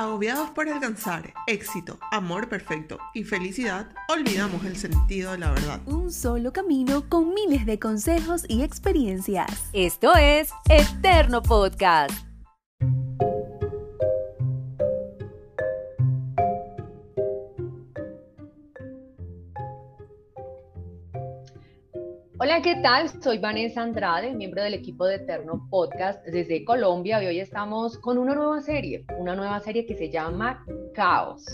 Agobiados por alcanzar éxito, amor perfecto y felicidad, olvidamos el sentido de la verdad. Un solo camino con miles de consejos y experiencias. Esto es Eterno Podcast. Hola, ¿qué tal? Soy Vanessa Andrade, miembro del equipo de Eterno Podcast desde Colombia y hoy estamos con una nueva serie, una nueva serie que se llama Caos.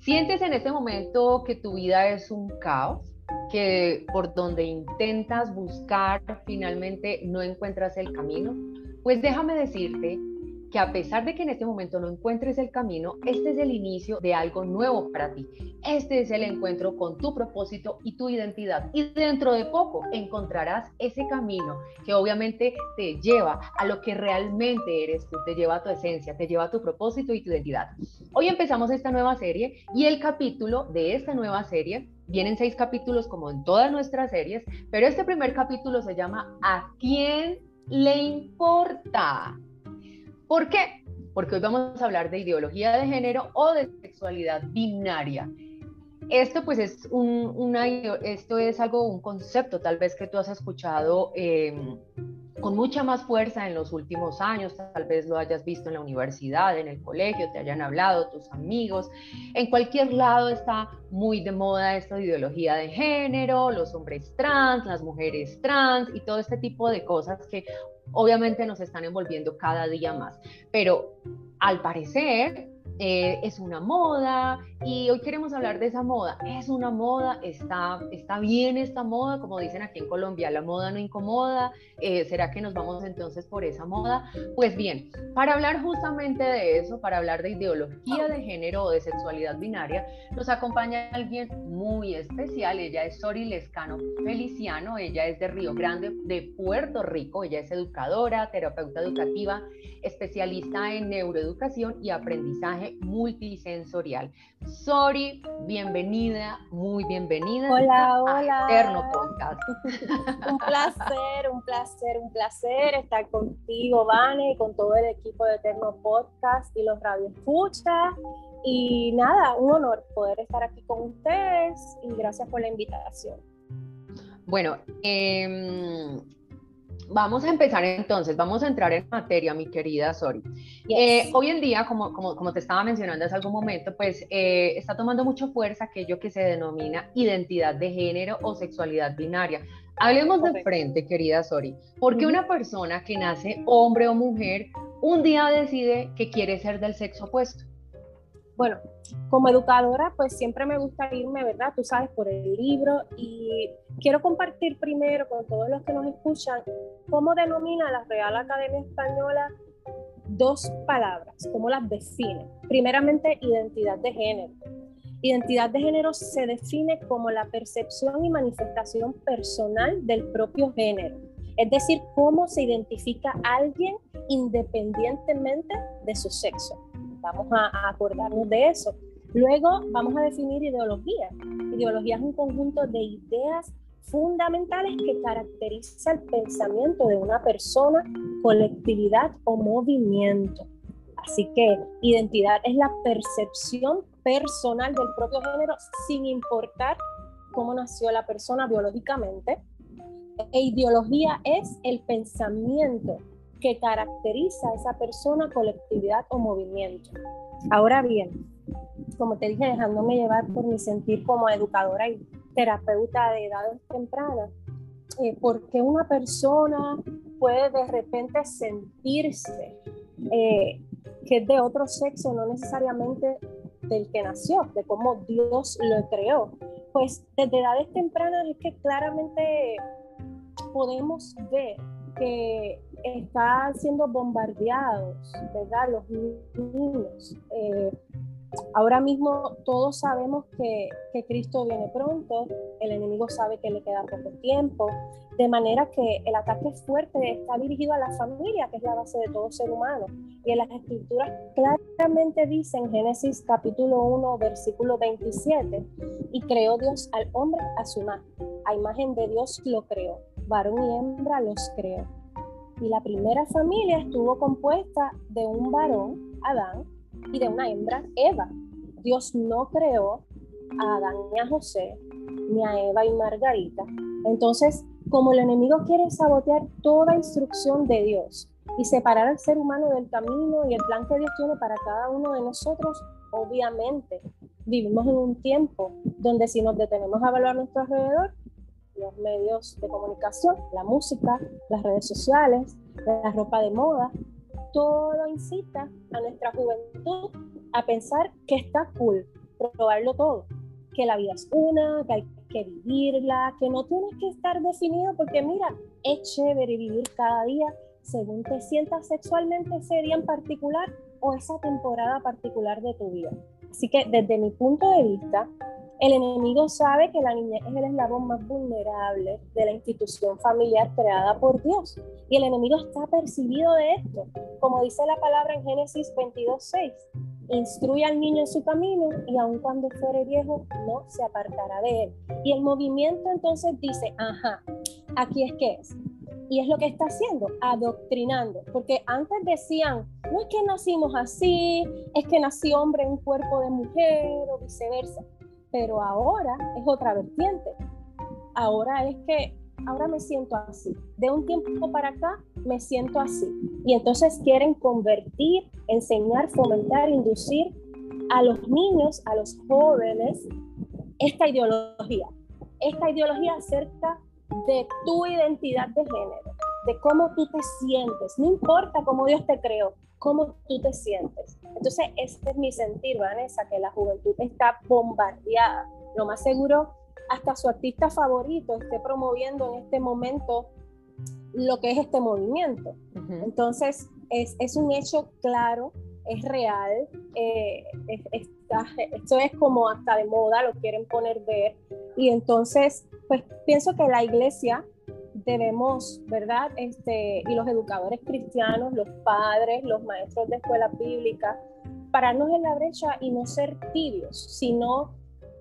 ¿Sientes en este momento que tu vida es un caos? Que por donde intentas buscar finalmente no encuentras el camino? Pues déjame decirte que a pesar de que en este momento no encuentres el camino, este es el inicio de algo nuevo para ti. Este es el encuentro con tu propósito y tu identidad. Y dentro de poco encontrarás ese camino que obviamente te lleva a lo que realmente eres tú, te lleva a tu esencia, te lleva a tu propósito y tu identidad. Hoy empezamos esta nueva serie y el capítulo de esta nueva serie Vienen seis capítulos como en todas nuestras series, pero este primer capítulo se llama ¿A quién le importa? ¿Por qué? Porque hoy vamos a hablar de ideología de género o de sexualidad binaria. Esto pues es un, una, esto es algo, un concepto tal vez que tú has escuchado em, con mucha más fuerza en los últimos años, tal vez lo hayas visto en la universidad, en el colegio, te hayan hablado tus amigos, en cualquier lado está muy de moda esta ideología de género, los hombres trans, las mujeres trans y todo este tipo de cosas que obviamente nos están envolviendo cada día más. Pero al parecer eh, es una moda y hoy queremos hablar de esa moda. Es una moda, está, está bien esta moda, como dicen aquí en Colombia, la moda no incomoda. Eh, ¿Será que nos vamos entonces por esa moda? Pues bien, para hablar justamente de eso, para hablar de ideología de género o de sexualidad binaria, nos acompaña alguien muy especial. Ella es Sori Lescano Feliciano, ella es de Río Grande, de Puerto Rico. Ella es educadora, terapeuta educativa, especialista en neuroeducación y aprendizaje multisensorial. Sorry, bienvenida, muy bienvenida. Hola, hola. Eterno Podcast. un placer, un placer, un placer estar contigo, Vane, y con todo el equipo de Eterno Podcast y los Radio Escucha. Y nada, un honor poder estar aquí con ustedes y gracias por la invitación. Bueno, eh, Vamos a empezar entonces, vamos a entrar en materia, mi querida Sori. Eh, hoy en día, como, como, como, te estaba mencionando hace algún momento, pues eh, está tomando mucha fuerza aquello que se denomina identidad de género o sexualidad binaria. Hablemos de frente, querida Sori. ¿Por qué una persona que nace hombre o mujer un día decide que quiere ser del sexo opuesto? Bueno, como educadora, pues siempre me gusta irme, ¿verdad? Tú sabes, por el libro y quiero compartir primero con todos los que nos escuchan cómo denomina la Real Academia Española dos palabras, cómo las define. Primeramente, identidad de género. Identidad de género se define como la percepción y manifestación personal del propio género, es decir, cómo se identifica alguien independientemente de su sexo. Vamos a, acordarnos de eso. Luego vamos a definir ideología. Ideología es un conjunto de ideas fundamentales que caracteriza el pensamiento de una persona, colectividad o movimiento. Así que identidad es la percepción personal del propio género sin importar cómo nació la persona biológicamente. E ideología es el pensamiento que caracteriza a esa persona, colectividad o movimiento. Ahora bien, como te dije, dejándome llevar por mi sentir como educadora y terapeuta de edades tempranas, eh, porque una persona puede de repente sentirse eh, que es de otro sexo, no necesariamente del que nació, de cómo Dios lo creó. Pues desde edades tempranas es que claramente podemos ver que están siendo bombardeados, ¿verdad? Los niños. Eh, ahora mismo todos sabemos que, que, Cristo viene pronto, el enemigo sabe que le queda poco tiempo, de manera que el ataque fuerte está dirigido a la familia, que es la base de todo ser humano. Y en las escrituras claramente dice en Génesis capítulo 1, versículo 27, y creó Dios al hombre a su imagen, a imagen de Dios lo creó varón y hembra los creó. Y la primera familia estuvo compuesta de un varón, Adán, y de una hembra, Eva. Dios no creó a Adán y a José, ni a Eva y Margarita. Entonces, como el enemigo quiere sabotear toda instrucción de Dios y separar al ser humano del camino y el plan que Dios tiene para cada uno de nosotros, obviamente vivimos en un tiempo donde si nos detenemos a evaluar nuestro alrededor, los medios de comunicación, la música, las redes sociales, la ropa de moda, todo incita a nuestra juventud a pensar que está cool, probarlo todo, que la vida es una, que hay que vivirla, que no tienes que estar definido porque mira, es chévere vivir cada día según te sientas sexualmente ese día en particular o esa temporada particular de tu vida. Así que desde mi punto de vista, el enemigo sabe que la niñez es el eslabón más vulnerable de la institución familiar creada por Dios. Y el enemigo está percibido de esto. Como dice la palabra en Génesis 22.6, instruye al niño en su camino y aun cuando fuere viejo no se apartará de él. Y el movimiento entonces dice, ajá, aquí es que es. Y es lo que está haciendo, adoctrinando. Porque antes decían, no es que nacimos así, es que nació hombre en cuerpo de mujer o viceversa. Pero ahora es otra vertiente. Ahora es que, ahora me siento así. De un tiempo para acá me siento así. Y entonces quieren convertir, enseñar, fomentar, inducir a los niños, a los jóvenes, esta ideología. Esta ideología acerca de tu identidad de género, de cómo tú te sientes, no importa cómo Dios te creó, cómo tú te sientes. Entonces, este es mi sentir, Vanessa, que la juventud está bombardeada. Lo más seguro, hasta su artista favorito esté promoviendo en este momento lo que es este movimiento. Entonces, es, es, un hecho claro, es real, eh, esto es como hasta de moda, lo quieren poner ver. Y entonces, pues pienso que la iglesia debemos, ¿verdad? Este, y los educadores cristianos, los padres, los maestros de escuela bíblica, pararnos en la brecha y no ser tibios, sino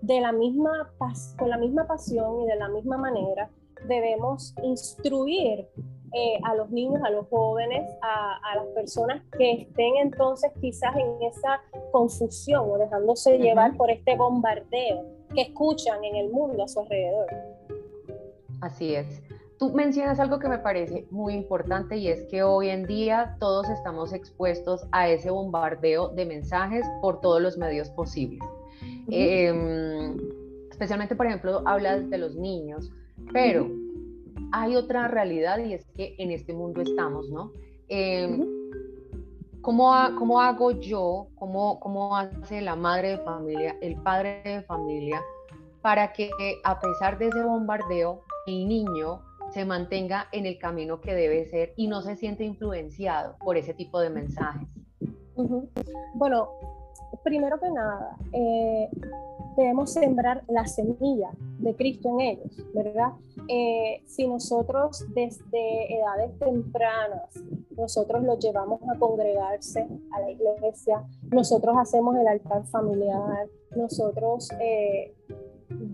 de la misma con la misma pasión y de la misma manera debemos instruir eh, a los niños, a los jóvenes, a, a, las personas que estén entonces quizás en esa confusión o dejándose llevar por este bombardeo que escuchan en el mundo a su alrededor. Así es. Tú mencionas algo que me parece muy importante y es que hoy en día todos estamos expuestos a ese bombardeo de mensajes por todos los medios posibles. Em, especialmente, por ejemplo, hablas de los niños, pero hay otra realidad y es que en este mundo estamos, ¿no? Em, ¿cómo, hago yo, cómo, cómo hace la madre de familia, el padre de familia, para que a pesar de ese bombardeo, el niño se mantenga en el camino que debe ser y no se siente influenciado por ese tipo de mensajes? Bueno, primero que nada, eh, debemos sembrar la semilla de Cristo en ellos, ¿verdad? Eh, si nosotros desde edades tempranas, nosotros los llevamos a congregarse a la iglesia, nosotros hacemos el altar familiar, nosotros eh,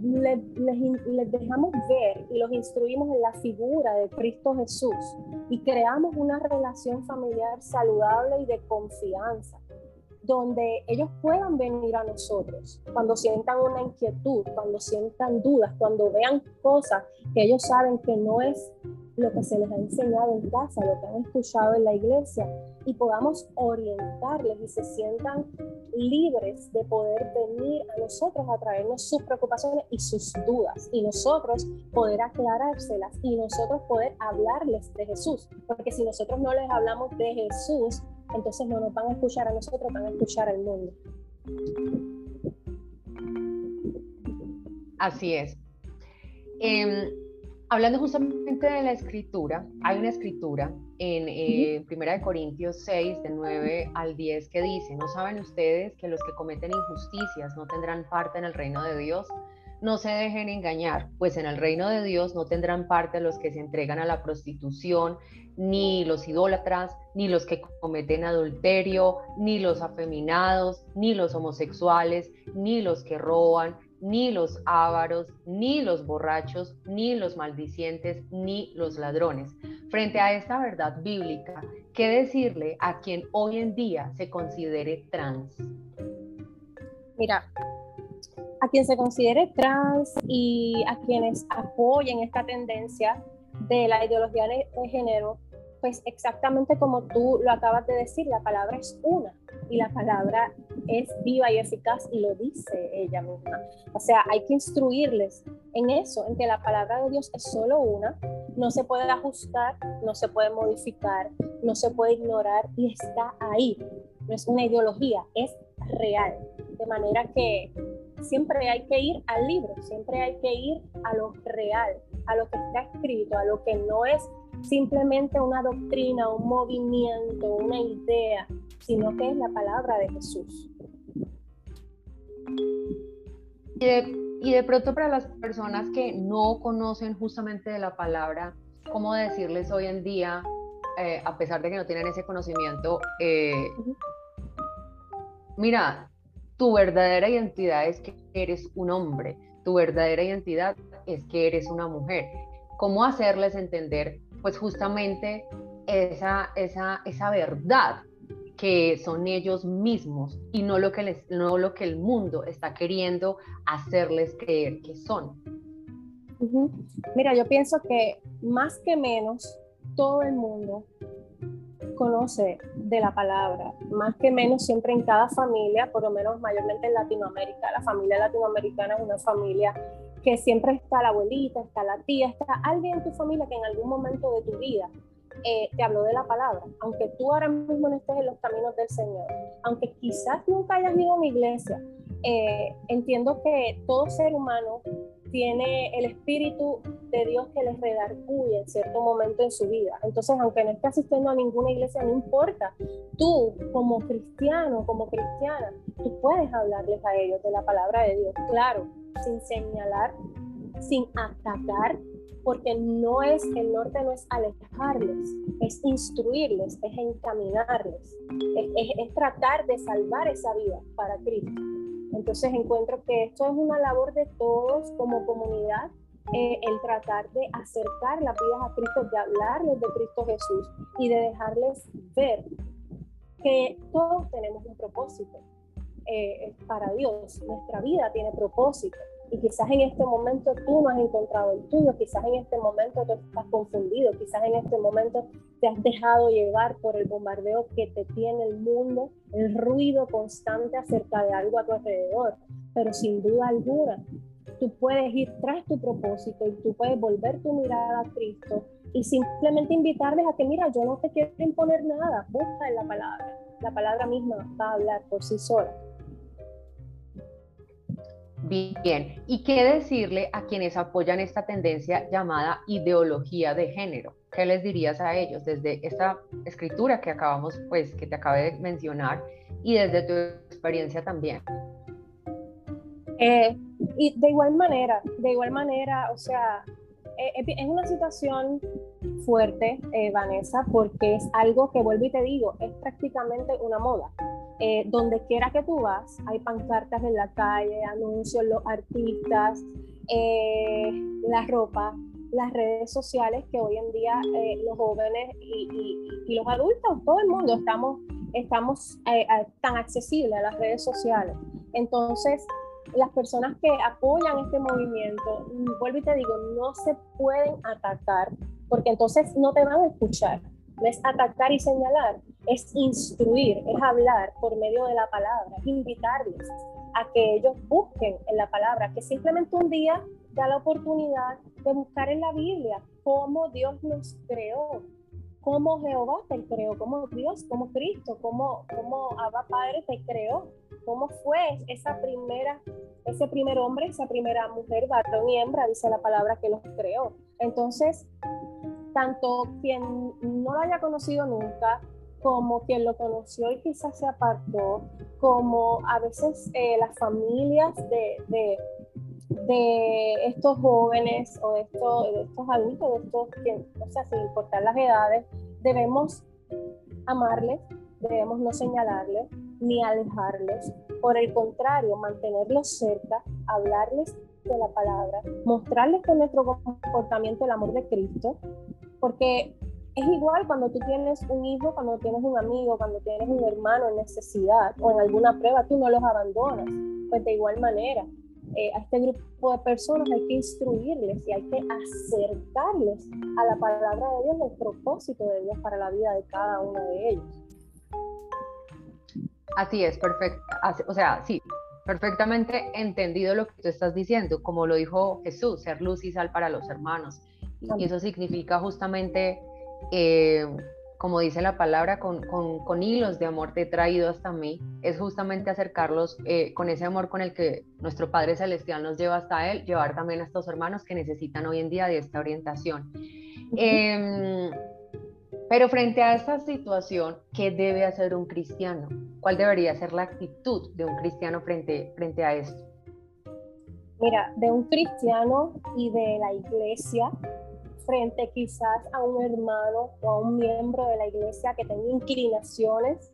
les, les, dejamos ver y los instruimos en la figura de Cristo Jesús y creamos una relación familiar saludable y de confianza donde ellos puedan venir a nosotros cuando sientan una inquietud, cuando sientan dudas, cuando vean cosas que ellos saben que no es lo que se les ha enseñado en casa, lo que han escuchado en la iglesia, y podamos orientarles y se sientan libres de poder venir a nosotros a traernos sus preocupaciones y sus dudas, y nosotros poder aclarárselas y nosotros poder hablarles de Jesús, porque si nosotros no les hablamos de Jesús, entonces no nos van a escuchar a nosotros, van a escuchar al mundo. Así es. Em, hablando justamente de la escritura, hay una escritura en eh, Primera de Corintios 6, de 9 al 10, que dice, ¿no saben ustedes que los que cometen injusticias no tendrán parte en el reino de Dios? No se dejen engañar, pues en el reino de Dios no tendrán parte los que se entregan a la prostitución, ni los idólatras, ni los que cometen adulterio, ni los afeminados, ni los homosexuales, ni los que roban, ni los ávaros, ni los borrachos, ni los maldicientes, ni los ladrones. Frente a esta verdad bíblica, ¿qué decirle a quien hoy en día se considere trans? Mira, a quien se considere trans y a quienes apoyen esta tendencia de la ideología de género, pues exactamente como tú lo acabas de decir, la palabra es una y la palabra es viva y eficaz y lo dice ella misma. O sea, hay que instruirles en eso, en que la palabra de Dios es solo una, no se puede ajustar, no se puede modificar, no se puede ignorar y está ahí. No es una ideología, es real. De manera que siempre hay que ir al libro, siempre hay que ir a lo real, a lo que está escrito, a lo que no es simplemente una doctrina, un movimiento, una idea, sino que es la palabra de Jesús. Y de, pronto para las personas que no conocen justamente de la palabra, ¿cómo decirles hoy en día, eh, a pesar de que no tienen ese conocimiento, eh, mira, tu verdadera identidad es que eres un hombre, tu verdadera identidad es que eres una mujer. ¿Cómo hacerles entender, pues justamente esa, esa, esa verdad que son ellos mismos y no lo que, les, no lo que el mundo está queriendo hacerles creer que son? Mira, yo pienso que más que menos todo el mundo conoce de la palabra, más que menos siempre en cada familia, por lo menos mayormente en Latinoamérica. La familia latinoamericana es una familia que siempre está la abuelita, está la tía, está alguien en tu familia que en algún momento de tu vida eh, te habló de la palabra, aunque tú ahora mismo no estés en los caminos del Señor, aunque quizás nunca hayas ido a una iglesia, eh, entiendo que todo ser humano tiene el Espíritu de Dios que les redarguye en cierto momento en su vida. Entonces, aunque no esté asistiendo a ninguna iglesia, no importa. Tú, como cristiano, como cristiana, tú puedes hablarles a ellos de la palabra de Dios, claro, sin señalar, sin atacar, porque no es, el norte no es alejarles, es instruirles, es encaminarles, es, es tratar de salvar esa vida para Cristo. Entonces encuentro que esto es una labor de todos como comunidad, eh, el tratar de acercar las vidas a Cristo, de hablarles de Cristo Jesús y de dejarles ver que todos tenemos un propósito eh, para Dios. Nuestra vida tiene propósito. Y quizás en este momento tú no has encontrado el tuyo, quizás en este momento tú estás confundido, quizás en este momento te has dejado llevar por el bombardeo que te tiene el mundo, el ruido constante acerca de algo a tu alrededor. Pero sin duda alguna, tú puedes ir tras tu propósito y tú puedes volver tu mirada a Cristo y simplemente invitarles a que, mira, yo no te quiero imponer nada, busca en la palabra. La palabra misma va a hablar por sí sola. Bien, ¿y qué decirle a quienes apoyan esta tendencia llamada ideología de género? ¿Qué les dirías a ellos desde esta escritura que acabamos, pues, que te acabé de mencionar y desde tu experiencia también? Eh, y de igual manera, de igual manera, o sea, eh, es una situación fuerte, eh, Vanessa, porque es algo que vuelvo y te digo, es prácticamente una moda. Eh, donde quiera que tú vas, hay pancartas en la calle, anuncios, los artistas, eh, la ropa, las redes sociales que hoy en día eh, los jóvenes y, los adultos, todo el mundo estamos, estamos tan accesibles a las redes sociales. Entonces, las personas que apoyan este movimiento, vuelvo y te digo, no se pueden atacar porque entonces no te van a escuchar. No es atacar y señalar, es instruir, es hablar por medio de la palabra, es invitarles a que ellos busquen en la palabra, que simplemente un día da la oportunidad de buscar en la Biblia cómo Dios nos creó, cómo Jehová te creó, cómo Dios, cómo Cristo, cómo, cómo Abba Padre te creó, cómo fue esa primera, ese primer hombre, esa primera mujer, varón y hembra, dice la palabra que los creó. Entonces, tanto quien no lo haya conocido nunca, como quien lo conoció y quizás se apartó, como a veces eh, las familias de, de, estos jóvenes o de estos, de estos adultos, de estos o sea, sin importar las edades, debemos amarles, debemos no señalarles, ni alejarlos. Por el contrario, mantenerlos cerca, hablarles de la palabra, mostrarles con nuestro comportamiento el amor de Cristo, porque es igual cuando tú tienes un hijo, cuando tienes un amigo, cuando tienes un hermano en necesidad o en alguna prueba, tú no los abandonas. Pues de igual manera, eh, a este grupo de personas hay que instruirles y hay que acercarles a la palabra de Dios, el propósito de Dios para la vida de cada uno de ellos. Así es, perfecto. o sea, sí, perfectamente entendido lo que tú estás diciendo, como lo dijo Jesús, ser luz y sal para los hermanos. Y eso significa justamente, eh, como dice la palabra, con, con, hilos de amor te he traído hasta mí, es justamente acercarlos eh, con ese amor con el que nuestro Padre Celestial nos lleva hasta Él, llevar también a estos hermanos que necesitan hoy en día de esta orientación. Pero frente a esta situación, ¿qué debe hacer un cristiano? ¿Cuál debería ser la actitud de un cristiano frente, frente a esto? Mira, de un cristiano y de la iglesia, frente quizás a un hermano o a un miembro de la iglesia que tenga inclinaciones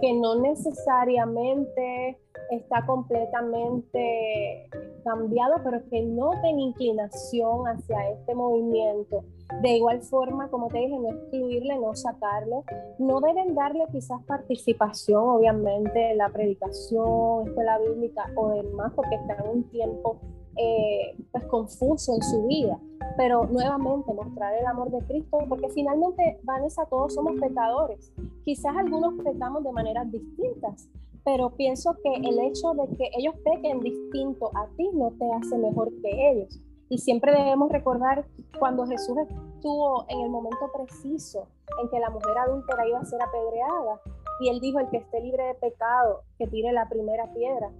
que no necesariamente está completamente cambiado, pero que no tenga inclinación hacia este movimiento de igual forma, como te dije, no excluirle, no sacarlo. No deben darle quizás participación, obviamente, en la predicación, escuela bíblica o demás, porque está en un tiempo eh, pues confuso en su vida. Pero nuevamente mostrar el amor de Cristo, porque finalmente, Vanessa, todos somos pecadores. Quizás algunos pecamos de maneras distintas, pero pienso que el hecho de que ellos pequen distinto a ti no te hace mejor que ellos. Y siempre debemos recordar cuando Jesús estuvo en el momento preciso en que la mujer adúltera iba a ser apedreada y él dijo, el que esté libre de pecado, que tire la primera piedra.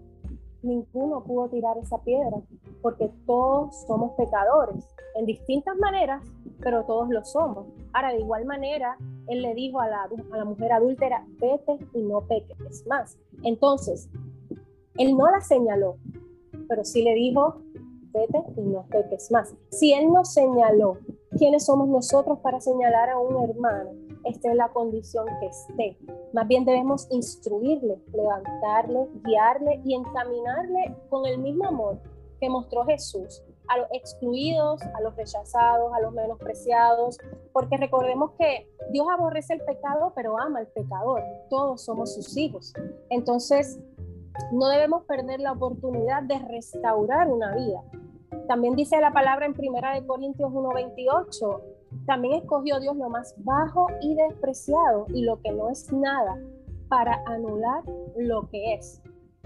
Ninguno pudo tirar esa piedra porque todos somos pecadores en distintas maneras, pero todos lo somos. Ahora, de igual manera, él le dijo a la, a la mujer adúltera, vete y no peques más. Entonces, él no la señaló, pero sí le dijo, y no peques más. Si Él nos señaló quiénes somos nosotros para señalar a un hermano, esté en la condición que esté. Más bien debemos instruirle, levantarle, guiarle y encaminarle con el mismo amor que mostró Jesús a los excluidos, a los rechazados, a los menospreciados, porque recordemos que Dios aborrece el pecado, pero ama al pecador. Todos somos sus hijos. Entonces, no debemos perder la oportunidad de restaurar una vida. También dice la palabra en Primera de Corintios 1:28, también escogió Dios lo más bajo y despreciado y lo que no es nada para anular lo que es.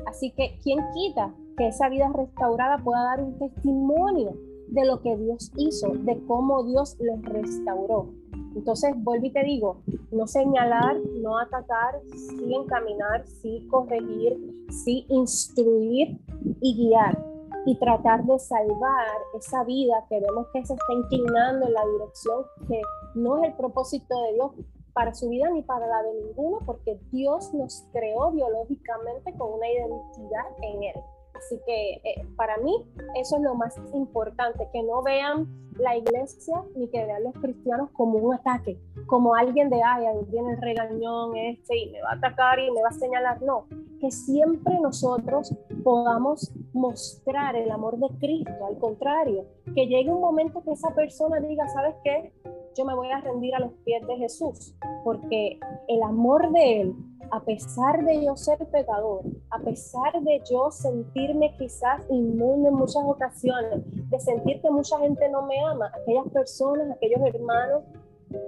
Así que, ¿quién quita que esa vida restaurada pueda dar un testimonio de lo que Dios hizo, de cómo Dios les restauró? Entonces, vuelvo y te digo, no señalar, no atacar, sí encaminar, sí corregir, sí instruir y guiar y tratar de salvar esa vida que vemos que se está inclinando en la dirección que no es el propósito de Dios para su vida ni para la de ninguno, porque Dios nos creó biológicamente con una identidad en Él. Así que eh, para mí eso es lo más importante, que no vean la iglesia ni que vean los cristianos como un ataque, como alguien de, ay, viene el regañón este y me va a atacar y me va a señalar. No, que siempre nosotros podamos mostrar el amor de Cristo, al contrario, que llegue un momento que esa persona diga, ¿sabes qué? Yo me voy a rendir a los pies de Jesús, porque el amor de Él a pesar de yo ser pecador, a pesar de yo sentirme quizás inmundo en muchas ocasiones, de sentir que mucha gente no me ama, aquellas personas, aquellos hermanos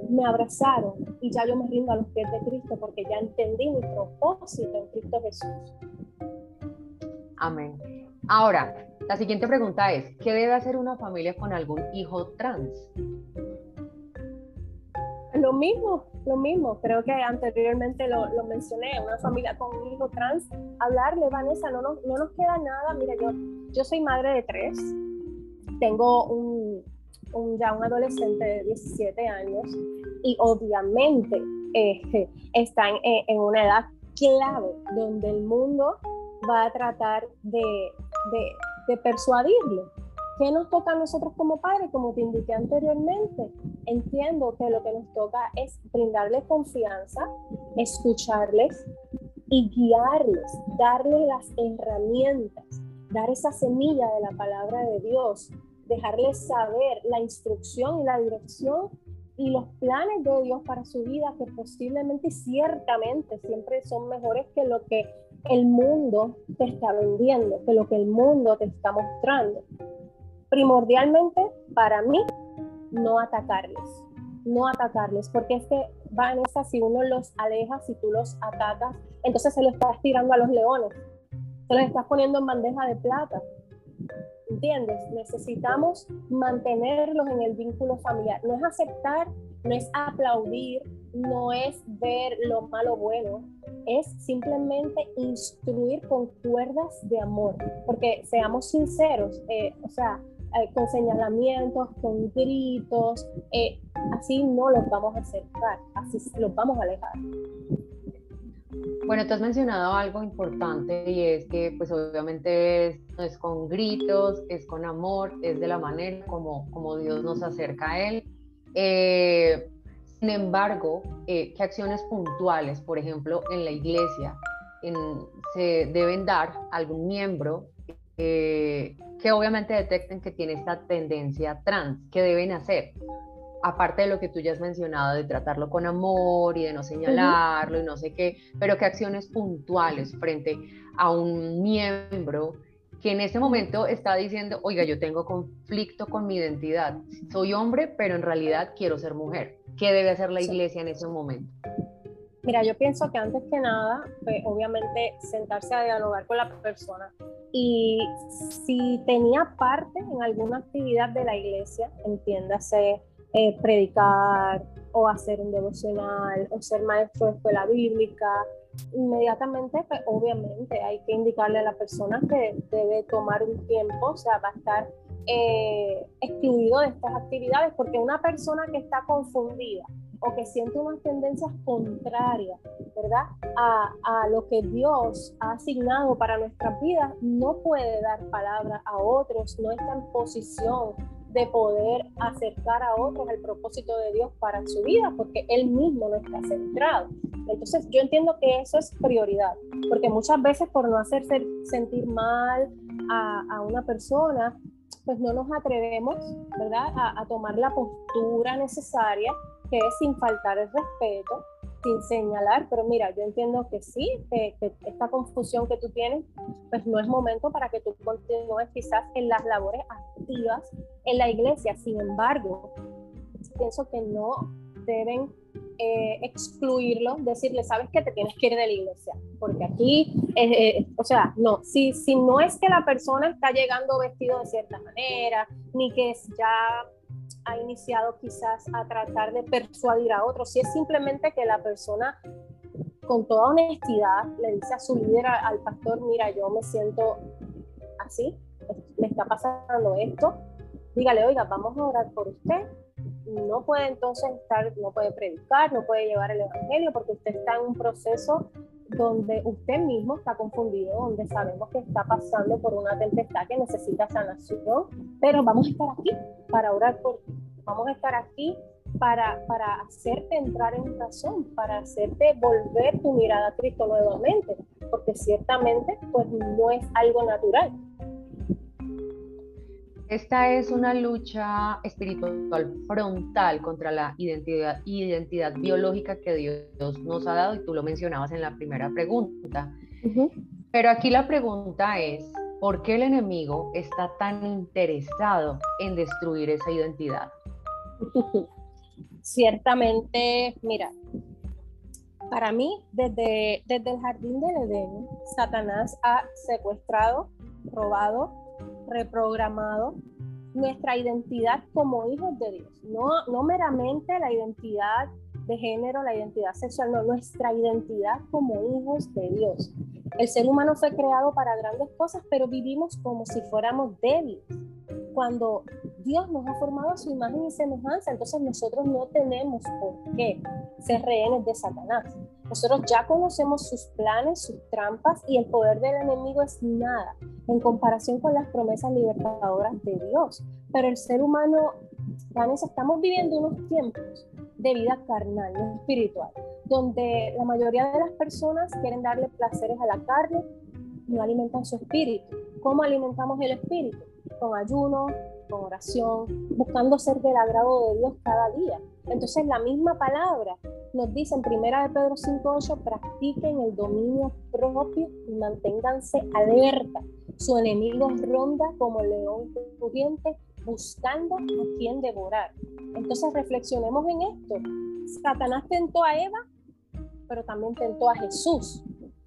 me abrazaron y ya yo me rindo a los pies de Cristo porque ya entendí mi propósito en Cristo Jesús. Amén. Ahora, la siguiente pregunta es, ¿qué debe hacer una familia con algún hijo trans? Lo mismo, lo mismo, creo que anteriormente lo, lo, mencioné, una familia con un hijo trans, hablarle, Vanessa, no nos, no nos queda nada, mira, yo, yo soy madre de tres, tengo un, ya un adolescente de 17 años y obviamente eh, están en, en, una edad clave donde el mundo va a tratar de, de, de persuadirlo ¿Qué nos toca a nosotros como padres? Como te indiqué anteriormente, entiendo que lo que nos toca es brindarles confianza, escucharles, y guiarles, darles las herramientas, dar esa semilla de la palabra de Dios, dejarles saber la instrucción y la dirección y los planes de Dios para su vida que posiblemente y ciertamente siempre son mejores que lo que el mundo te está vendiendo, que lo que el mundo te está mostrando. Primordialmente, para mí, no atacarles, no atacarles, porque es que, Vanessa, si uno los aleja, si tú los atacas, entonces se lo estás tirando a los leones, se los estás poniendo en bandeja de plata. ¿Entiendes? Necesitamos mantenerlos en el vínculo familiar. No es aceptar, no es aplaudir, no es ver lo malo bueno, es simplemente instruir con cuerdas de amor. Porque seamos sinceros, eh, o sea, eh, con señalamientos, con gritos, eh, así no los vamos a acercar, así los vamos a alejar. Bueno, tú has mencionado algo importante y es que pues obviamente no es con gritos, es con amor, es de la manera como, como Dios nos acerca a Él. Eh, sin embargo, ¿qué acciones puntuales, por ejemplo, en la iglesia, se deben dar a algún miembro eh, que obviamente detecten que tiene esta tendencia trans, ¿qué deben hacer? Aparte de lo que tú ya has mencionado, de tratarlo con amor y de no señalarlo y no sé qué, pero qué acciones puntuales frente a un miembro que en ese momento está diciendo, oiga, yo tengo conflicto con mi identidad, soy hombre, pero en realidad quiero ser mujer. ¿Qué debe hacer la iglesia en ese momento? Mira, yo pienso que antes que nada, pues, obviamente sentarse a dialogar con la persona. Y si tenía parte en alguna actividad de la iglesia, entiéndase eh, predicar o hacer un devocional o ser maestro de escuela bíblica, inmediatamente, pues, obviamente hay que indicarle a la persona que debe tomar un tiempo, o sea, va a estar eh, excluido de estas actividades, porque una persona que está confundida o que siente unas tendencias contrarias, ¿verdad? A, a, lo que Dios ha asignado para nuestras vidas, no puede dar palabra a otros, no está en posición de poder acercar a otros al propósito de Dios para su vida, porque Él mismo no está centrado. Entonces yo entiendo que eso es prioridad, porque muchas veces por no hacer sentir mal a, a una persona, pues no nos atrevemos, ¿verdad?, a, a tomar la postura necesaria que es sin faltar el respeto, sin señalar, pero mira, yo entiendo que sí, que, esta confusión que tú tienes, pues no es momento para que tú continúes quizás en las labores activas en la iglesia. Sin embargo, pienso que no deben eh, excluirlo, decirle, sabes que te tienes que ir de la iglesia, porque aquí, eh, eh, o sea, no, si, si no es que la persona está llegando vestido de cierta manera, ni que es ya ha iniciado quizás a tratar de persuadir a otros, si es simplemente que la persona con toda honestidad le dice a su líder, al pastor, mira, yo me siento así, me está pasando esto, dígale, oiga, vamos a orar por usted. No puede entonces estar, no puede predicar, no puede llevar el evangelio porque usted está en un proceso donde usted mismo está confundido, donde sabemos que está pasando por una tempestad que necesita sanación, pero vamos a estar aquí para orar por ti, vamos a estar aquí para, para hacerte entrar en razón, para hacerte volver tu mirada a Cristo nuevamente, porque ciertamente pues no es algo natural, esta es una lucha espiritual frontal contra la identidad, identidad biológica que Dios nos ha dado y tú lo mencionabas en la primera pregunta. Pero aquí la pregunta es, ¿por qué el enemigo está tan interesado en destruir esa identidad? Ciertamente, mira, para mí, desde, desde el jardín del Edén, Satanás ha secuestrado, robado, reprogramado nuestra identidad como hijos de Dios, no, no meramente la identidad de género, la identidad sexual, no, nuestra identidad como hijos de Dios. El ser humano fue creado para grandes cosas, pero vivimos como si fuéramos débiles. Cuando Dios nos ha formado a su imagen y semejanza, entonces nosotros no tenemos por qué ser rehenes de Satanás. Nosotros ya conocemos sus planes, sus trampas y el poder del enemigo es nada en comparación con las promesas libertadoras de Dios. Pero el ser humano, Vanessa, estamos viviendo unos tiempos de vida carnal, no espiritual, donde la mayoría de las personas quieren darle placeres a la carne no alimentan su espíritu. ¿Cómo alimentamos el espíritu? Con ayuno, con oración, buscando ser del agrado de Dios cada día. Entonces la misma palabra nos dice en primera de Pedro 5.8, practiquen el dominio propio y manténganse alerta. Su enemigo ronda como león rugiente buscando a quien devorar. Entonces reflexionemos en esto. Satanás tentó a Eva, pero también tentó a Jesús.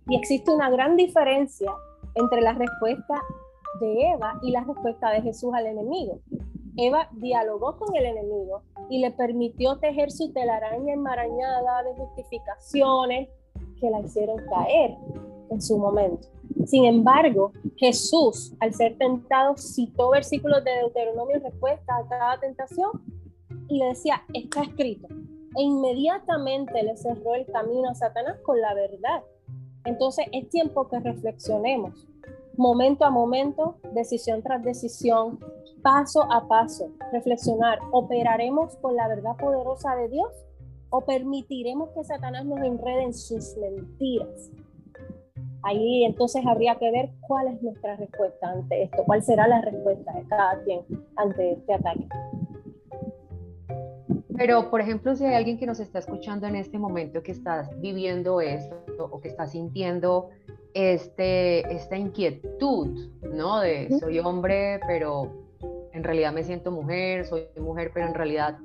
Y existe una gran diferencia entre la respuesta de Eva y la respuesta de Jesús al enemigo. Eva dialogó con el enemigo y le permitió tejer su telaraña enmarañada de justificaciones que la hicieron caer en su momento. Sin embargo, Jesús, al ser tentado, citó versículos de Deuteronomio en respuesta a cada tentación y le decía, está escrito. E inmediatamente le cerró el camino a Satanás con la verdad. Entonces es tiempo que reflexionemos, momento a momento, decisión tras decisión, paso a paso, reflexionar, ¿operaremos con la verdad poderosa de Dios o permitiremos que Satanás nos enrede en sus mentiras? Ahí entonces habría que ver cuál es nuestra respuesta ante esto, cuál será la respuesta de cada quien ante este ataque. Pero, por ejemplo, si hay alguien que nos está escuchando en este momento que está viviendo esto o que está sintiendo este, esta inquietud, ¿no? De soy hombre, pero en realidad me siento mujer, soy mujer, pero en realidad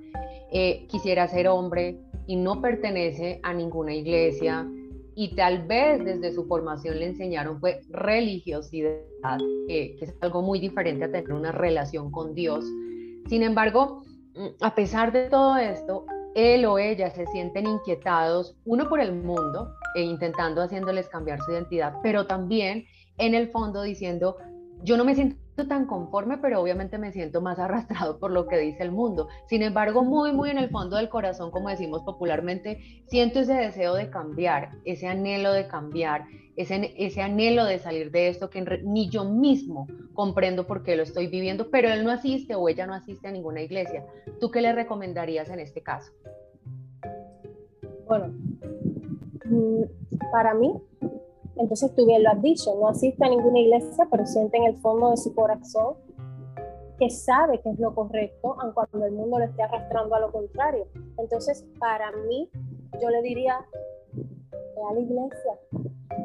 eh, quisiera ser hombre y no pertenece a ninguna iglesia, y tal vez desde su formación le enseñaron fue religiosidad, que es algo muy diferente a tener una relación con Dios. Sin embargo, mm, a pesar de todo esto, él o ella se sienten inquietados, uno por el mundo, e intentando haciéndoles cambiar su identidad, pero también en el fondo diciendo, yo no me siento tan conforme, pero obviamente me siento más arrastrado por lo que dice el mundo. Sin embargo, muy, muy en el fondo del corazón, como decimos popularmente, siento ese deseo de cambiar, ese anhelo de cambiar, ese, anhelo de salir de esto que ni yo mismo comprendo por qué lo estoy viviendo, pero él no asiste o ella no asiste a ninguna iglesia. ¿Tú qué le recomendarías en este caso? Bueno, mm, para mí entonces tú bien lo has dicho, no asiste a ninguna iglesia, pero siente en el fondo de su corazón que sabe que es lo correcto, aun cuando el mundo le esté arrastrando a lo contrario. Entonces, para mí, yo le diría, a la iglesia,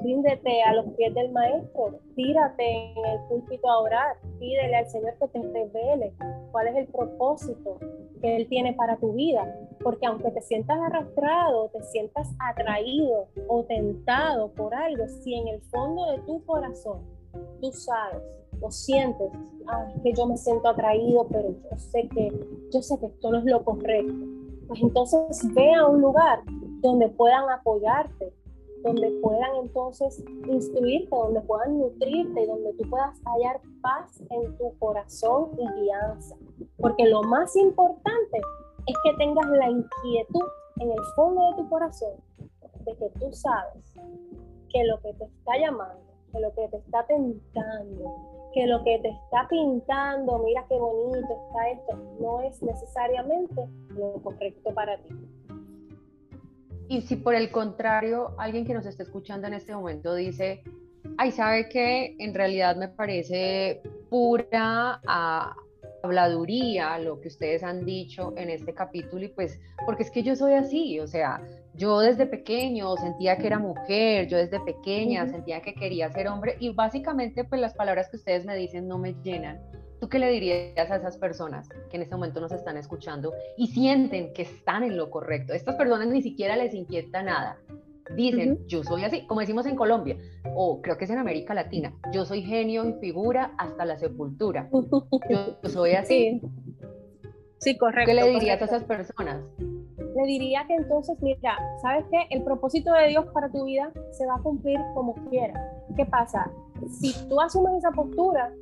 ríndete a los pies del maestro, tírate en el púlpito a orar, pídele al Señor que te revele cuál es el propósito que Él tiene para tu vida. Porque aunque te sientas arrastrado, te sientas atraído o tentado por algo, si en el fondo de tu corazón tú sabes o sientes que yo me siento atraído, pero yo sé que yo sé que esto no es lo correcto, pues entonces ve a un lugar donde puedan apoyarte, donde puedan entonces instruirte, donde puedan nutrirte, donde tú puedas hallar paz en tu corazón y guianza. Porque lo más importante es que tengas la inquietud en el fondo de tu corazón de que tú sabes que lo que te está llamando, que lo que te está tentando, que lo que te está pintando, mira qué bonito está esto, no es necesariamente lo correcto para ti. Y si por el contrario, alguien que nos está escuchando en este momento dice, ay, ¿sabe que En realidad me parece pura ah, habladuría lo que ustedes han dicho en este capítulo y pues, porque es que yo soy así, o sea, yo desde pequeño sentía que era mujer, yo desde pequeña sentía que quería ser hombre y básicamente pues las palabras que ustedes me dicen no me llenan ¿Tú qué le dirías a esas personas que en este momento nos están escuchando y sienten que están en lo correcto? Estas personas ni siquiera les inquieta nada. Dicen, yo soy así, como decimos en Colombia, o creo que es en América Latina, yo soy genio y figura hasta la sepultura. Yo, soy así. Sí. correcto. ¿Qué le dirías a esas personas? Le diría que entonces, mira, ¿sabes qué? El propósito de Dios para tu vida se va a cumplir como quiera. ¿Qué pasa? Si tú asumes esa postura,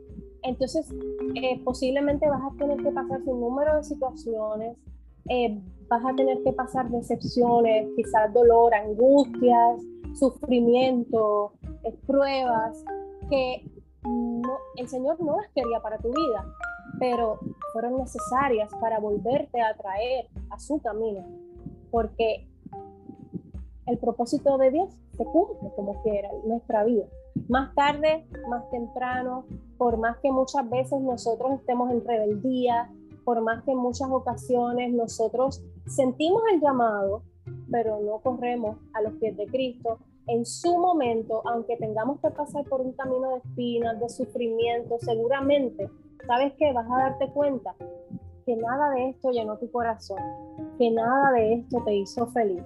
entonces eh, posiblemente vas a tener que pasar un número de situaciones, eh, vas a tener que pasar decepciones, quizás dolor, angustias, sufrimiento, eh, pruebas que el Señor no las quería para tu vida, pero fueron necesarias para volverte a traer a su camino, porque el propósito de Dios se cumple como quiera en nuestra vida. Más tarde, más temprano, por más que muchas veces nosotros estemos en rebeldía, por más que en muchas ocasiones nosotros sentimos el llamado, pero no corremos a los pies de Cristo, en su momento, aunque tengamos que pasar por un camino de espinas, de sufrimiento, seguramente, ¿sabes qué? Vas a darte cuenta que nada de esto llenó tu corazón, que nada de esto te hizo feliz,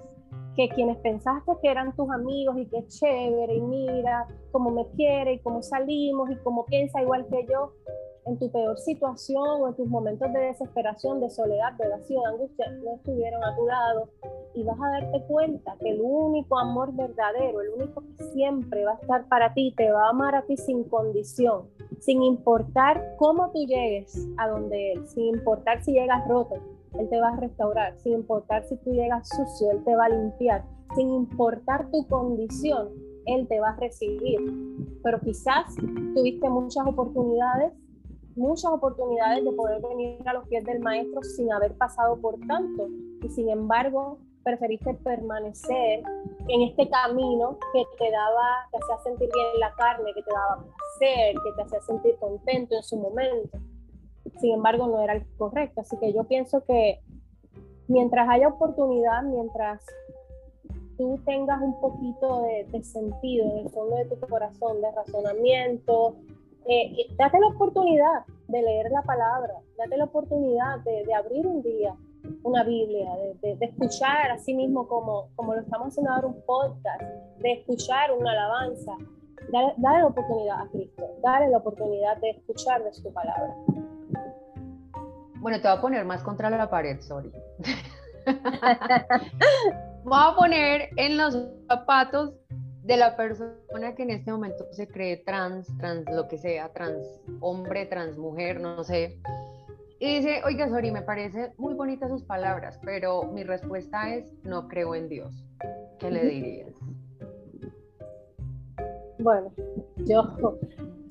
que quienes pensaste que eran tus amigos y que chévere y mira cómo me quiere y cómo salimos y cómo piensa igual que yo, en tu peor situación o en tus momentos de desesperación, de soledad, de vacío, de angustia, no estuvieron a tu lado. Y vas a darte cuenta que el único amor verdadero, el único que siempre va a estar para ti, te va a amar a ti sin condición, sin importar cómo tú llegues a donde Él, sin importar si llegas roto, Él te va a restaurar, sin importar si tú llegas sucio, Él te va a limpiar, sin importar tu condición, Él te va a recibir. Pero quizás tuviste muchas oportunidades muchas oportunidades de poder venir a los pies del maestro sin haber pasado por tanto y sin embargo preferiste permanecer en este camino que te daba, te hacía sentir bien en la carne, que te daba placer, que te hacía sentir contento en su momento. Sin embargo, no era el correcto. Así que yo pienso que mientras haya oportunidad, mientras tú tengas un poquito de, de sentido en el fondo de tu corazón, de razonamiento, eh, date la oportunidad de leer la palabra, date la oportunidad de, abrir un día una Biblia, de, escuchar a sí mismo como, como lo estamos haciendo ahora un podcast, de escuchar una alabanza. Dale, la oportunidad a Cristo, dale la oportunidad de escuchar de su palabra. Bueno, te voy a poner más contra la pared, sorry. voy a poner en los zapatos de la persona que en este momento se cree trans, trans lo que sea, trans hombre, trans mujer, no sé. Y dice, oiga, Sori, me parece muy bonitas sus palabras, pero mi respuesta es, no creo en Dios. ¿Qué le dirías? Bueno, yo,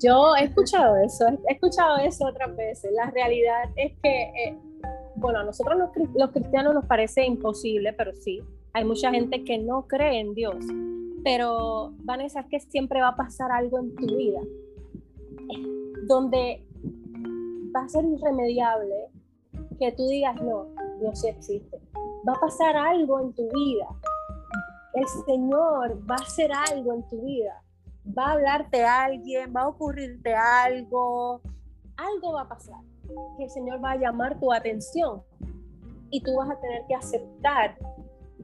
yo he escuchado eso, he escuchado eso otras veces. La realidad es que, eh, bueno, a nosotros los, los cristianos nos parece imposible, pero sí, hay mucha gente que no cree en Dios pero Vanessa, es que siempre va a pasar algo en tu vida donde va a ser irremediable que tú digas, no, Dios sí existe. Va a pasar algo en tu vida. El Señor va a hacer algo en tu vida. Va a hablarte alguien, va a ocurrirte algo. Algo va a pasar. Que el Señor va a llamar tu atención. Y tú vas a tener que aceptar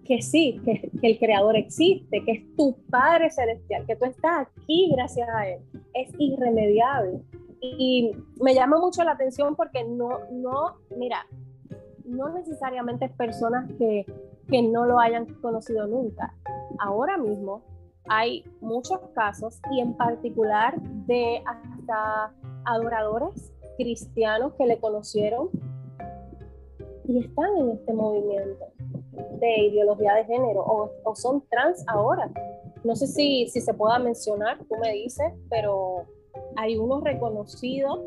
que sí, que, el Creador existe, que es tu Padre Celestial, que tú estás aquí gracias a Él. Es irremediable. Y, me llama mucho la atención porque no, no, mira, no necesariamente es personas que, que no lo hayan conocido nunca. Ahora mismo hay muchos casos y en particular de hasta adoradores cristianos que le conocieron y están en este movimiento de ideología de género o, son trans ahora. No sé si, si se pueda mencionar, tú me dices, pero hay uno reconocido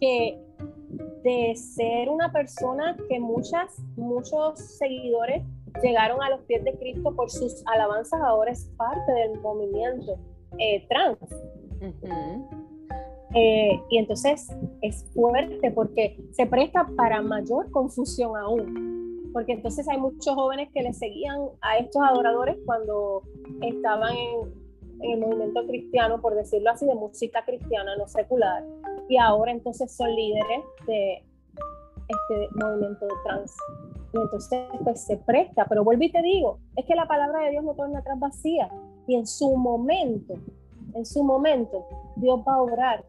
que de ser una persona que muchas, muchos seguidores llegaron a los pies de Cristo por sus alabanzas, ahora es parte del movimiento eh, trans. Eh, y entonces es fuerte porque se presta para mayor confusión aún porque entonces hay muchos jóvenes que le seguían a estos adoradores cuando estaban en, el movimiento cristiano, por decirlo así, de música cristiana, no secular, y ahora entonces son líderes de este movimiento trans. Y entonces pues se presta, pero vuelvo y te digo, es que la palabra de Dios no torna atrás vacía, y en su momento, en su momento, Dios va a obrar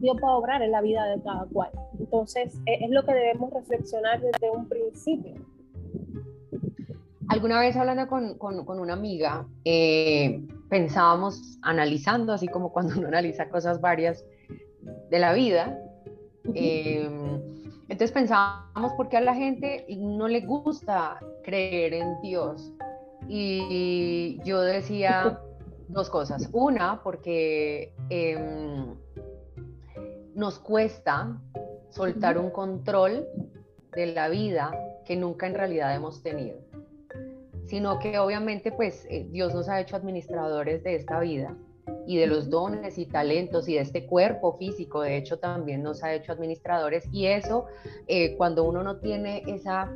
Dios va a obrar en la vida de cada cual. Entonces, e, es lo que debemos reflexionar desde un principio. Alguna vez hablando con, con, una amiga, eh, pensábamos, analizando, así como cuando uno analiza cosas varias de la vida, em, entonces pensábamos por qué a la gente no le gusta creer en Dios. Y yo decía dos cosas. Una, porque em, nos cuesta soltar un control de la vida que nunca en realidad hemos tenido. sino que obviamente pues eh, Dios nos ha hecho administradores de esta vida y de los dones y talentos y de este cuerpo físico, de hecho también nos ha hecho administradores y eso eh, cuando uno no tiene esa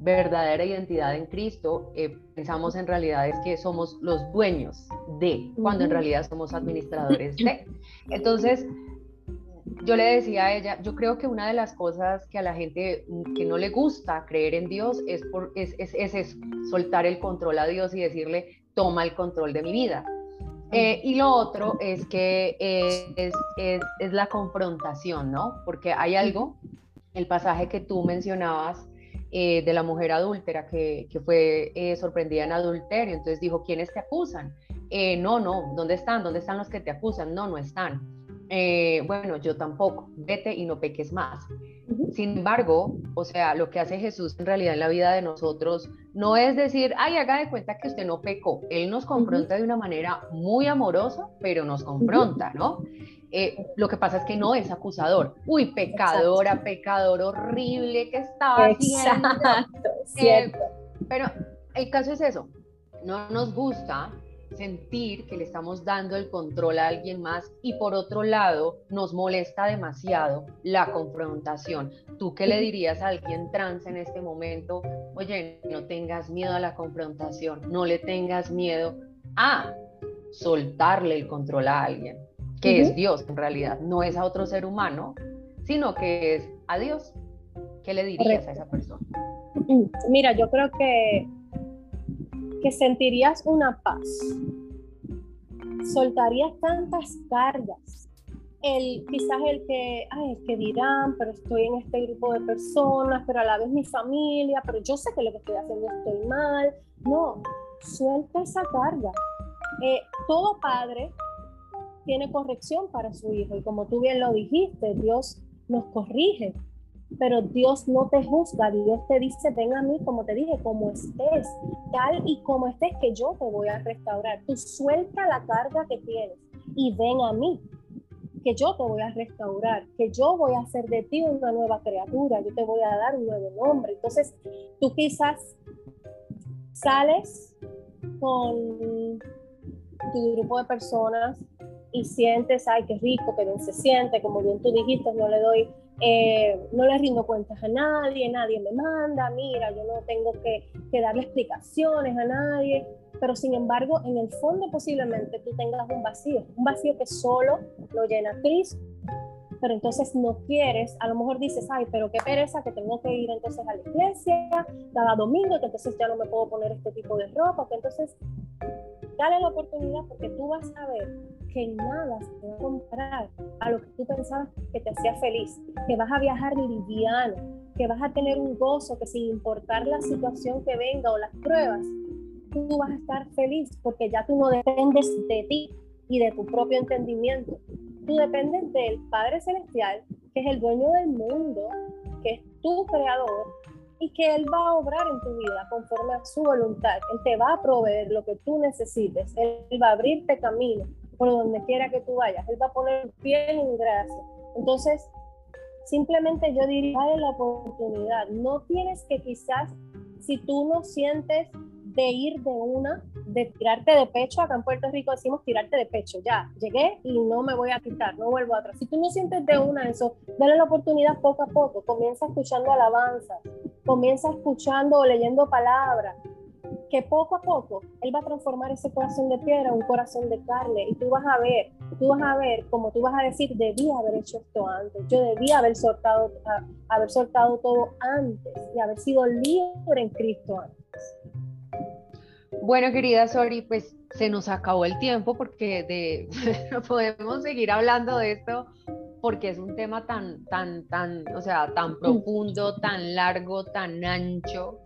verdadera identidad en Cristo, eh, pensamos en realidad es que somos los dueños de, cuando en realidad somos administradores de. Entonces, yo le decía a ella, yo creo que una de las cosas que a la gente que no le gusta creer en Dios es, por, es, es, soltar el control a Dios y decirle, toma el control de mi vida. Eh, y lo otro es que es, es, la confrontación, ¿no? Porque hay algo, el pasaje que tú mencionabas eh, de la mujer adúltera que, que fue eh, sorprendida en adulterio, entonces dijo, ¿quiénes te acusan? no, no, ¿dónde están? ¿Dónde están los que te acusan? No, no están. Bueno, yo tampoco, vete y no peques más. Sin embargo, o sea, lo que hace Jesús en realidad en la vida de nosotros no es decir, ay, haga de cuenta que usted no pecó. Él nos confronta de una manera muy amorosa, pero nos confronta, ¿no? Eh, lo que pasa es que no es acusador. Uy, pecadora, pecador horrible que estaba haciendo. Eh, pero el caso es eso. No nos gusta sentir que le estamos dando el control a alguien más y por otro lado nos molesta demasiado la confrontación. ¿Tú qué le dirías a alguien trans en este momento? Oye, no tengas miedo a la confrontación, no le tengas miedo a soltarle el control a alguien, que es Dios en realidad, no es a otro ser humano, sino que es a Dios. ¿Qué le dirías a esa persona? Mira, yo creo que que sentirías una paz, soltarías tantas cargas. El, quizás el que, ay, que dirán, pero estoy en este grupo de personas, pero a la vez mi familia, pero yo sé que lo que estoy haciendo estoy mal. No, suelta esa carga. Eh, todo padre tiene corrección para su hijo y como tú bien lo dijiste, Dios nos corrige pero Dios no te juzga, Dios te dice, ven a mí, como te dije, como estés, tal y como estés, que yo te voy a restaurar. Tú suelta la carga que tienes y ven a mí, que yo te voy a restaurar, que yo voy a hacer de ti una nueva criatura, yo te voy a dar un nuevo nombre. Entonces, tú quizás sales con tu grupo de personas y sientes, ay, qué rico, que bien se siente, como bien tú dijiste, no le doy eh, no le rindo cuentas a nadie, nadie me manda, mira, yo no tengo que, que, darle explicaciones a nadie, pero sin embargo, en el fondo posiblemente tú tengas un vacío, un vacío que solo lo llena Cristo, pero entonces no quieres, a lo mejor dices, ay, pero qué pereza que tengo que ir entonces a la iglesia cada domingo, que entonces ya no me puedo poner este tipo de ropa, que entonces dale la oportunidad porque tú vas a ver que nada se va a comparar a lo que tú pensabas que te hacía feliz, que vas a viajar liviano, que vas a tener un gozo, que sin importar la situación que venga o las pruebas, tú vas a estar feliz porque ya tú no dependes de ti y de tu propio entendimiento. Tú dependes del Padre Celestial, que es el dueño del mundo, que es tu creador y que Él va a obrar en tu vida conforme a su voluntad. Él te va a proveer lo que tú necesites. Él va a abrirte camino por donde quiera que tú vayas. Él va a poner pies en gracia. Entonces, simplemente yo diría, dale la oportunidad. No tienes que quizás, si tú no sientes de ir de una, de tirarte de pecho, acá en Puerto Rico decimos tirarte de pecho, ya, llegué y no me voy a quitar, no vuelvo atrás. Si tú no sientes de una eso, dale la oportunidad poco a poco, comienza escuchando alabanzas, comienza escuchando o leyendo palabras, que poco a poco Él va a transformar ese corazón de piedra en un corazón de carne y tú vas a ver, tú vas a ver, como tú vas a decir, debí haber hecho esto antes, yo debía haber soltado, haber soltado todo antes y haber sido libre en Cristo antes. Bueno, querida Sori, pues se nos acabó el tiempo porque de, podemos seguir hablando de esto porque es un tema tan, tan, tan, o sea, tan profundo, tan largo, tan ancho,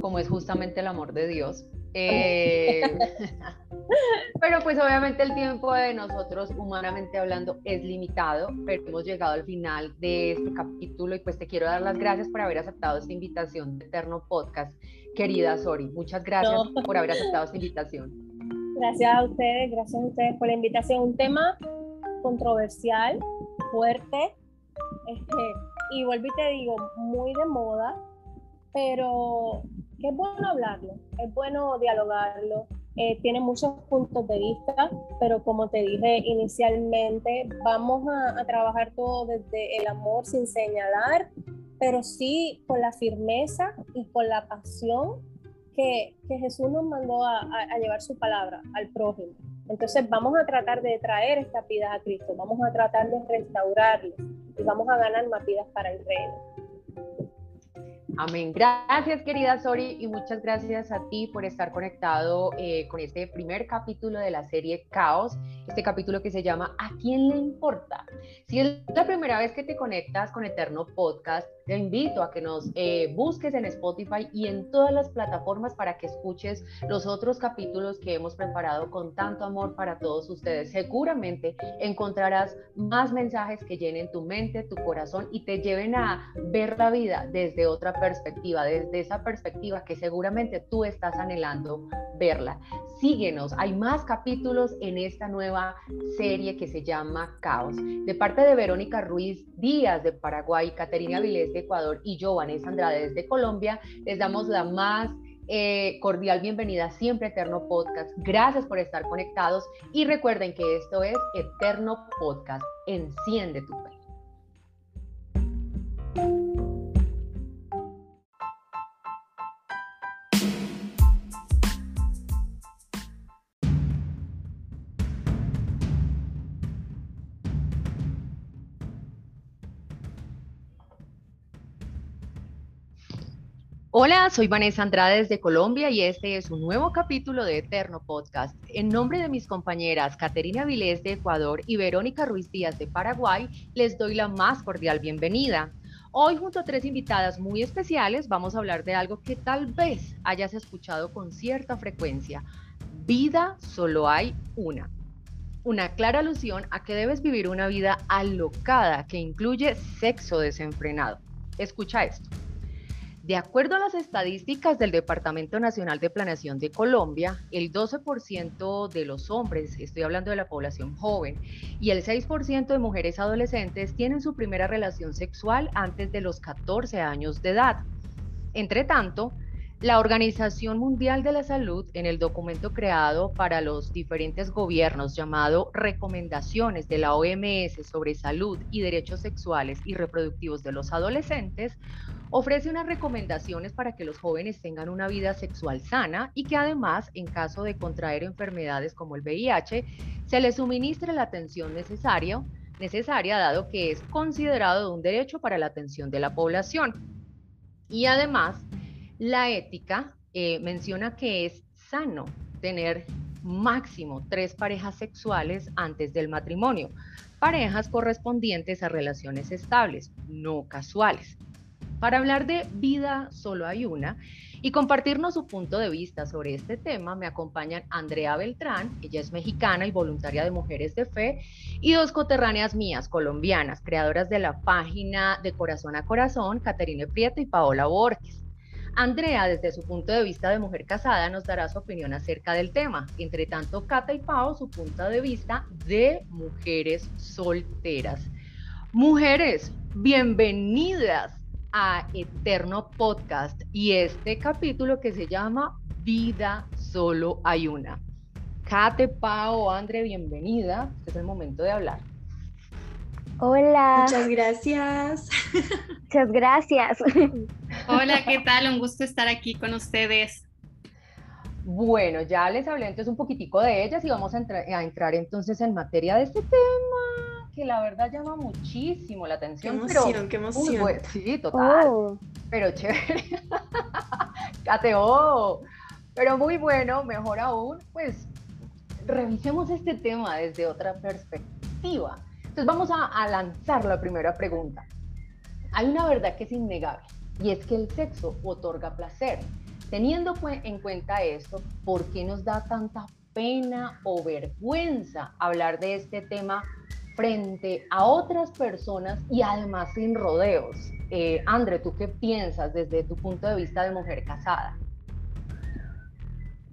como es justamente el amor de Dios. Eh, pero pues obviamente el tiempo de nosotros, humanamente hablando, es limitado, pero hemos llegado al final de este capítulo y pues te quiero dar las gracias por haber aceptado esta invitación de Eterno Podcast, querida Sori. Muchas gracias por haber aceptado esta invitación. Gracias a ustedes, gracias a ustedes por la invitación. Un tema controversial, fuerte, este, y vuelvo y te digo, muy de moda, pero que es bueno hablarlo, es bueno dialogarlo, eh, tiene muchos puntos de vista, pero como te dije inicialmente, vamos a, trabajar todo desde el amor sin señalar, pero sí con la firmeza y con la pasión que, que Jesús nos mandó a, a, llevar su palabra al prójimo. Entonces vamos a tratar de traer esta vida a Cristo, vamos a tratar de restaurarlo y vamos a ganar más vidas para el reino. Amén. Gracias, querida Sori, y muchas gracias a ti por estar conectado eh, con este primer capítulo de la serie Caos, este capítulo que se llama ¿A quién le importa? Si es la primera vez que te conectas con Eterno Podcast, te invito a que nos eh, busques en Spotify y en todas las plataformas para que escuches los otros capítulos que hemos preparado con tanto amor para todos ustedes. Seguramente encontrarás más mensajes que llenen tu mente, tu corazón y te lleven a ver la vida desde otra perspectiva, desde esa perspectiva que seguramente tú estás anhelando verla. Síguenos, hay más capítulos en esta nueva serie que se llama Caos. De parte de Verónica Ruiz Díaz de Paraguay, Caterina Vilés de Ecuador y yo, Vanessa Andrade desde Colombia, les damos la más eh, cordial bienvenida siempre a Eterno Podcast. Gracias por estar conectados y recuerden que esto es Eterno Podcast. Enciende tu fe. Hola, soy Vanessa Andrade desde Colombia y este es un nuevo capítulo de Eterno Podcast. En nombre de mis compañeras Caterina Vilés de Ecuador y Verónica Ruiz Díaz de Paraguay, les doy la más cordial bienvenida. Hoy junto a tres invitadas muy especiales vamos a hablar de algo que tal vez hayas escuchado con cierta frecuencia. Vida solo hay una. Una clara alusión a que debes vivir una vida alocada que incluye sexo desenfrenado. Escucha esto. De acuerdo a las estadísticas del Departamento Nacional de Planeación de Colombia, el 12% de los hombres, estoy hablando de la población joven, y el 6% de mujeres adolescentes tienen su primera relación sexual antes de los 14 años de edad. Entre tanto, la Organización Mundial de la Salud, en el documento creado para los diferentes gobiernos llamado Recomendaciones de la OMS sobre Salud y Derechos Sexuales y Reproductivos de los Adolescentes, Ofrece unas recomendaciones para que los jóvenes tengan una vida sexual sana y que además, en caso de contraer enfermedades como el VIH, se les suministre la atención necesaria, necesaria dado que es considerado un derecho para la atención de la población. Y además, la ética eh, menciona que es sano tener máximo tres parejas sexuales antes del matrimonio, parejas correspondientes a relaciones estables, no casuales. Para hablar de vida solo hay una y compartirnos su punto de vista sobre este tema me acompañan Andrea Beltrán, ella es mexicana y voluntaria de Mujeres de Fe, y dos coterráneas mías, colombianas, creadoras de la página de Corazón a Corazón, Caterine Prieto y Paola Borges. Andrea, desde su punto de vista de mujer casada, nos dará su opinión acerca del tema. Entre tanto, Cata y Pao, su punto de vista de mujeres solteras. Mujeres, bienvenidas a Eterno Podcast y este capítulo que se llama Vida solo hay una. Kate, Pao, Andre, bienvenida. Este es el momento de hablar. Hola. Muchas gracias. Muchas gracias. Hola, ¿qué tal? Un gusto estar aquí con ustedes. Bueno, ya les hablé entonces un poquitico de ellas y vamos a, a entrar entonces en materia de este tema que la verdad llama muchísimo la atención. Qué emoción, qué emoción. sí, total. Oh. Pero chévere. Cateo. Pero muy bueno, mejor aún, pues revisemos este tema desde otra perspectiva. Entonces vamos a, lanzar la primera pregunta. Hay una verdad que es innegable y es que el sexo otorga placer. Teniendo en cuenta esto, ¿por qué nos da tanta pena o vergüenza hablar de este tema frente a otras personas y además sin rodeos. Eh, Andre, ¿tú qué piensas desde tu punto de vista de mujer casada?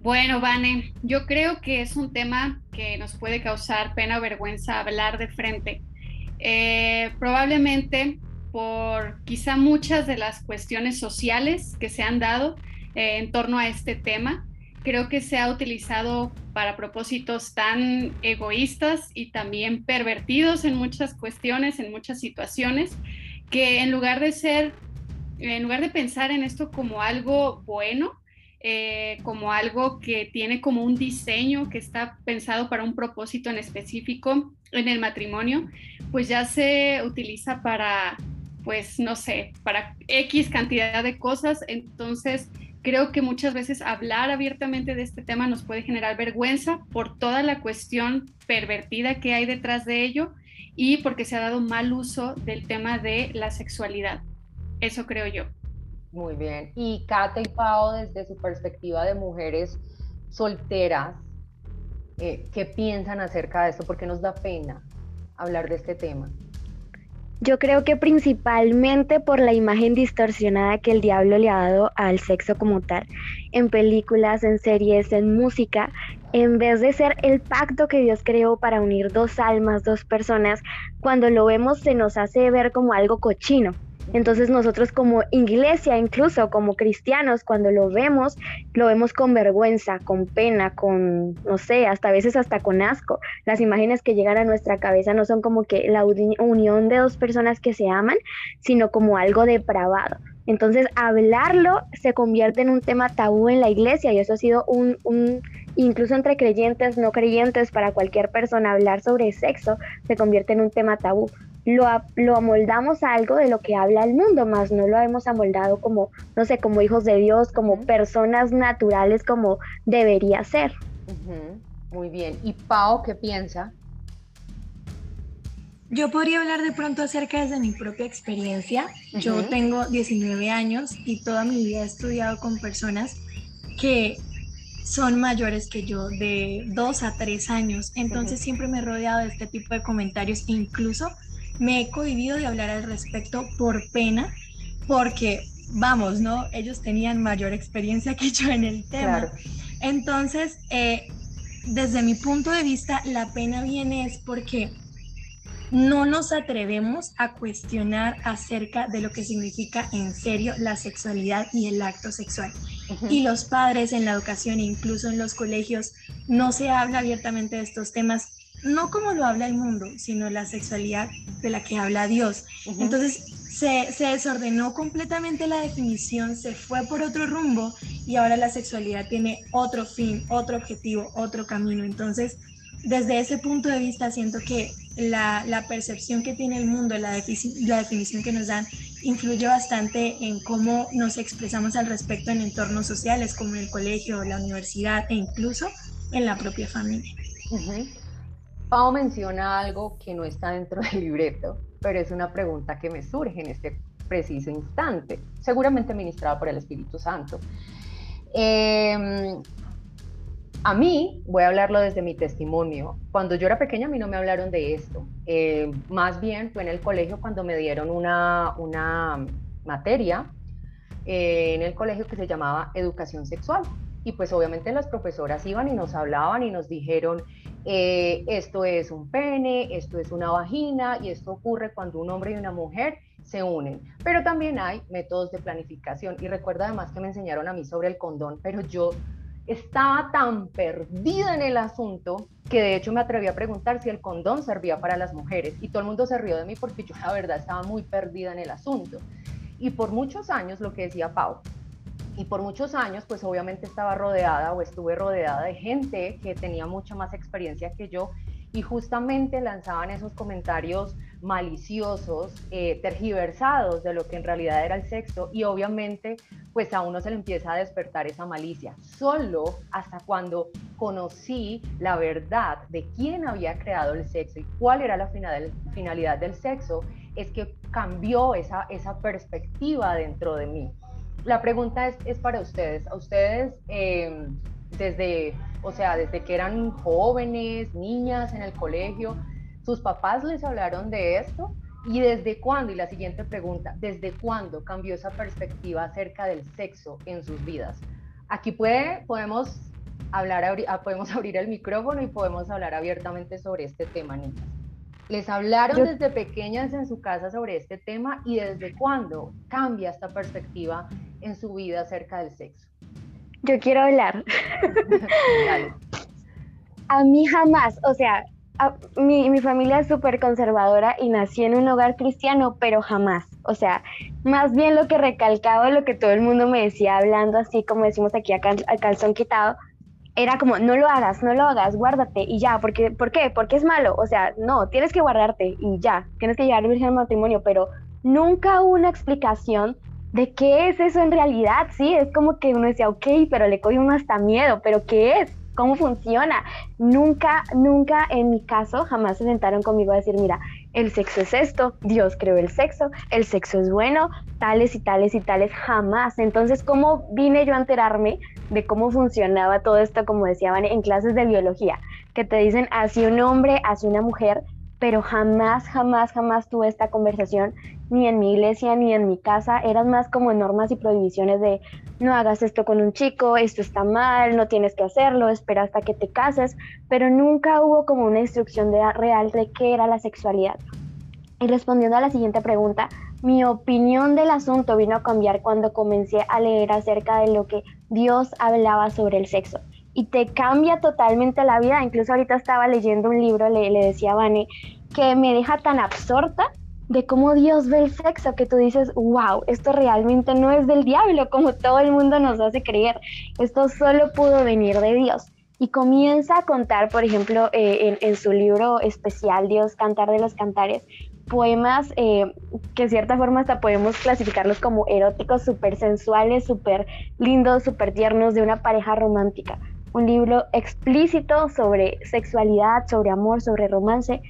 Bueno, Vane, yo creo que es un tema que nos puede causar pena o vergüenza hablar de frente. Eh, probablemente por quizá muchas de las cuestiones sociales que se han dado eh, en torno a este tema. Creo que se ha utilizado para propósitos tan egoístas y también pervertidos en muchas cuestiones, en muchas situaciones, que en lugar de ser, en lugar de pensar en esto como algo bueno, eh, como algo que tiene como un diseño que está pensado para un propósito en específico en el matrimonio, pues ya se utiliza para, pues no sé, para X cantidad de cosas. Entonces, creo que muchas veces hablar abiertamente de este tema nos puede generar vergüenza por toda la cuestión pervertida que hay detrás de ello y porque se ha dado mal uso del tema de la sexualidad. Eso creo yo. Muy bien. Y Kate y Pau, desde su perspectiva de mujeres solteras, eh, ¿qué piensan acerca de esto? ¿Por qué nos da pena hablar de este tema? Yo creo que principalmente por la imagen distorsionada que el diablo le ha dado al sexo como tal, en películas, en series, en música, en vez de ser el pacto que Dios creó para unir dos almas, dos personas, cuando lo vemos se nos hace ver como algo cochino. Entonces nosotros como iglesia, incluso como cristianos, cuando lo vemos, lo vemos con vergüenza, con pena, con, no sé, hasta a veces hasta con asco. Las imágenes que llegan a nuestra cabeza no son como que la unión de dos personas que se aman, sino como algo depravado. Entonces hablarlo se convierte en un tema tabú en la iglesia y eso ha sido un, un incluso entre creyentes, no creyentes, para cualquier persona hablar sobre sexo se convierte en un tema tabú lo, lo amoldamos a algo de lo que habla el mundo, más no lo hemos amoldado como, no sé, como hijos de Dios, como personas naturales como debería ser. Muy bien. ¿Y Pau qué piensa? Yo podría hablar de pronto acerca de mi propia experiencia. Yo tengo 19 años y toda mi vida he estudiado con personas que son mayores que yo, de 2 a 3 años. Entonces siempre me he rodeado de este tipo de comentarios e incluso me he cohibido de hablar al respecto por pena, porque, vamos, ¿no? Ellos tenían mayor experiencia que yo en el tema. Entonces, eh, desde mi punto de vista, la pena viene es porque no nos atrevemos a cuestionar acerca de lo que significa en serio la sexualidad y el acto sexual. Y los padres en la educación, incluso en los colegios, no se habla abiertamente de estos temas no como lo habla el mundo, sino la sexualidad de la que habla Dios. Entonces se, desordenó completamente la definición, se fue por otro rumbo y ahora la sexualidad tiene otro fin, otro objetivo, otro camino. Entonces, desde ese punto de vista, siento que la, percepción que tiene el mundo, la, la definición que nos dan, influye bastante en cómo nos expresamos al respecto en entornos sociales como en el colegio, la universidad e incluso en la propia familia. Pau menciona algo que no está dentro del libreto, pero es una pregunta que me surge en este preciso instante, seguramente ministrada por el Espíritu Santo. Em, a mí, voy a hablarlo desde mi testimonio, cuando yo era pequeña a mí no me hablaron de esto, em, más bien fue en el colegio cuando me dieron una, una materia eh, en el colegio que se llamaba educación sexual. Y pues obviamente las profesoras iban y nos hablaban y nos dijeron, eh, esto es un pene, esto es una vagina y esto ocurre cuando un hombre y una mujer se unen. Pero también hay métodos de planificación y recuerda además que me enseñaron a mí sobre el condón, pero yo estaba tan perdida en el asunto que de hecho me atreví a preguntar si el condón servía para las mujeres y todo el mundo se rió de mí porque yo la verdad estaba muy perdida en el asunto. Y por muchos años, lo que decía Pau, y por muchos años, pues obviamente estaba rodeada o estuve rodeada de gente que tenía mucha más experiencia que yo y justamente lanzaban esos comentarios maliciosos, eh, tergiversados de lo que en realidad era el sexo y obviamente pues a uno se le empieza a despertar esa malicia. Solo hasta cuando conocí la verdad de quién había creado el sexo y cuál era la finalidad del sexo, es que cambió esa, esa perspectiva dentro de mí la pregunta es, para ustedes. A ustedes, em, desde, o sea, desde que eran jóvenes, niñas en el colegio, ¿sus papás les hablaron de esto? ¿Y desde cuándo? Y la siguiente pregunta, ¿desde cuándo cambió esa perspectiva acerca del sexo en sus vidas? Aquí puede, podemos, hablar, ah, podemos abrir el micrófono y podemos hablar abiertamente sobre este tema, niñas. ¿Les hablaron desde pequeñas en su casa sobre este tema y desde cuándo cambia esta perspectiva en su vida acerca del sexo? Yo quiero hablar. a mí jamás, o sea, mi, mi, familia es súper conservadora y nací en un hogar cristiano, pero jamás. O sea, más bien lo que recalcaba, lo que todo el mundo me decía hablando así como decimos aquí a, calzón quitado, era como, no lo hagas, no lo hagas, guárdate y ya, porque, ¿por qué? Porque es malo. O sea, no, tienes que guardarte y ya, tienes que llegar al matrimonio, pero nunca hubo una explicación de qué es eso en realidad. Sí, es como que uno decía, ok, pero le coge uno hasta miedo, pero ¿qué es? cómo funciona. Nunca, nunca en mi caso jamás se sentaron conmigo a decir, mira, el sexo es esto, Dios creó el sexo, el sexo es bueno, tales y tales y tales, jamás. Entonces, ¿cómo vine yo a enterarme de cómo funcionaba todo esto, como decían en clases de biología? Que te dicen, así un hombre, así una mujer, pero jamás, jamás, jamás tuve esta conversación ni en mi iglesia ni en mi casa. Eran más como normas y prohibiciones de no hagas esto con un chico, esto está mal, no tienes que hacerlo, espera hasta que te cases, pero nunca hubo como una instrucción de, real de qué era la sexualidad. Y respondiendo a la siguiente pregunta, mi opinión del asunto vino a cambiar cuando comencé a leer acerca de lo que Dios hablaba sobre el sexo y te cambia totalmente la vida. Incluso ahorita estaba leyendo un libro, le, decía a que me deja tan absorta de cómo Dios ve el sexo que tú dices, wow, esto realmente no es del diablo, como todo el mundo nos hace creer. Esto solo pudo venir de Dios. Y comienza a contar, por ejemplo, eh, en, su libro especial, Dios, Cantar de los Cantares, poemas eh, que de cierta forma hasta podemos clasificarlos como eróticos, súper sensuales, súper lindos, súper tiernos de una pareja romántica un libro explícito sobre sexualidad, sobre amor, sobre romance,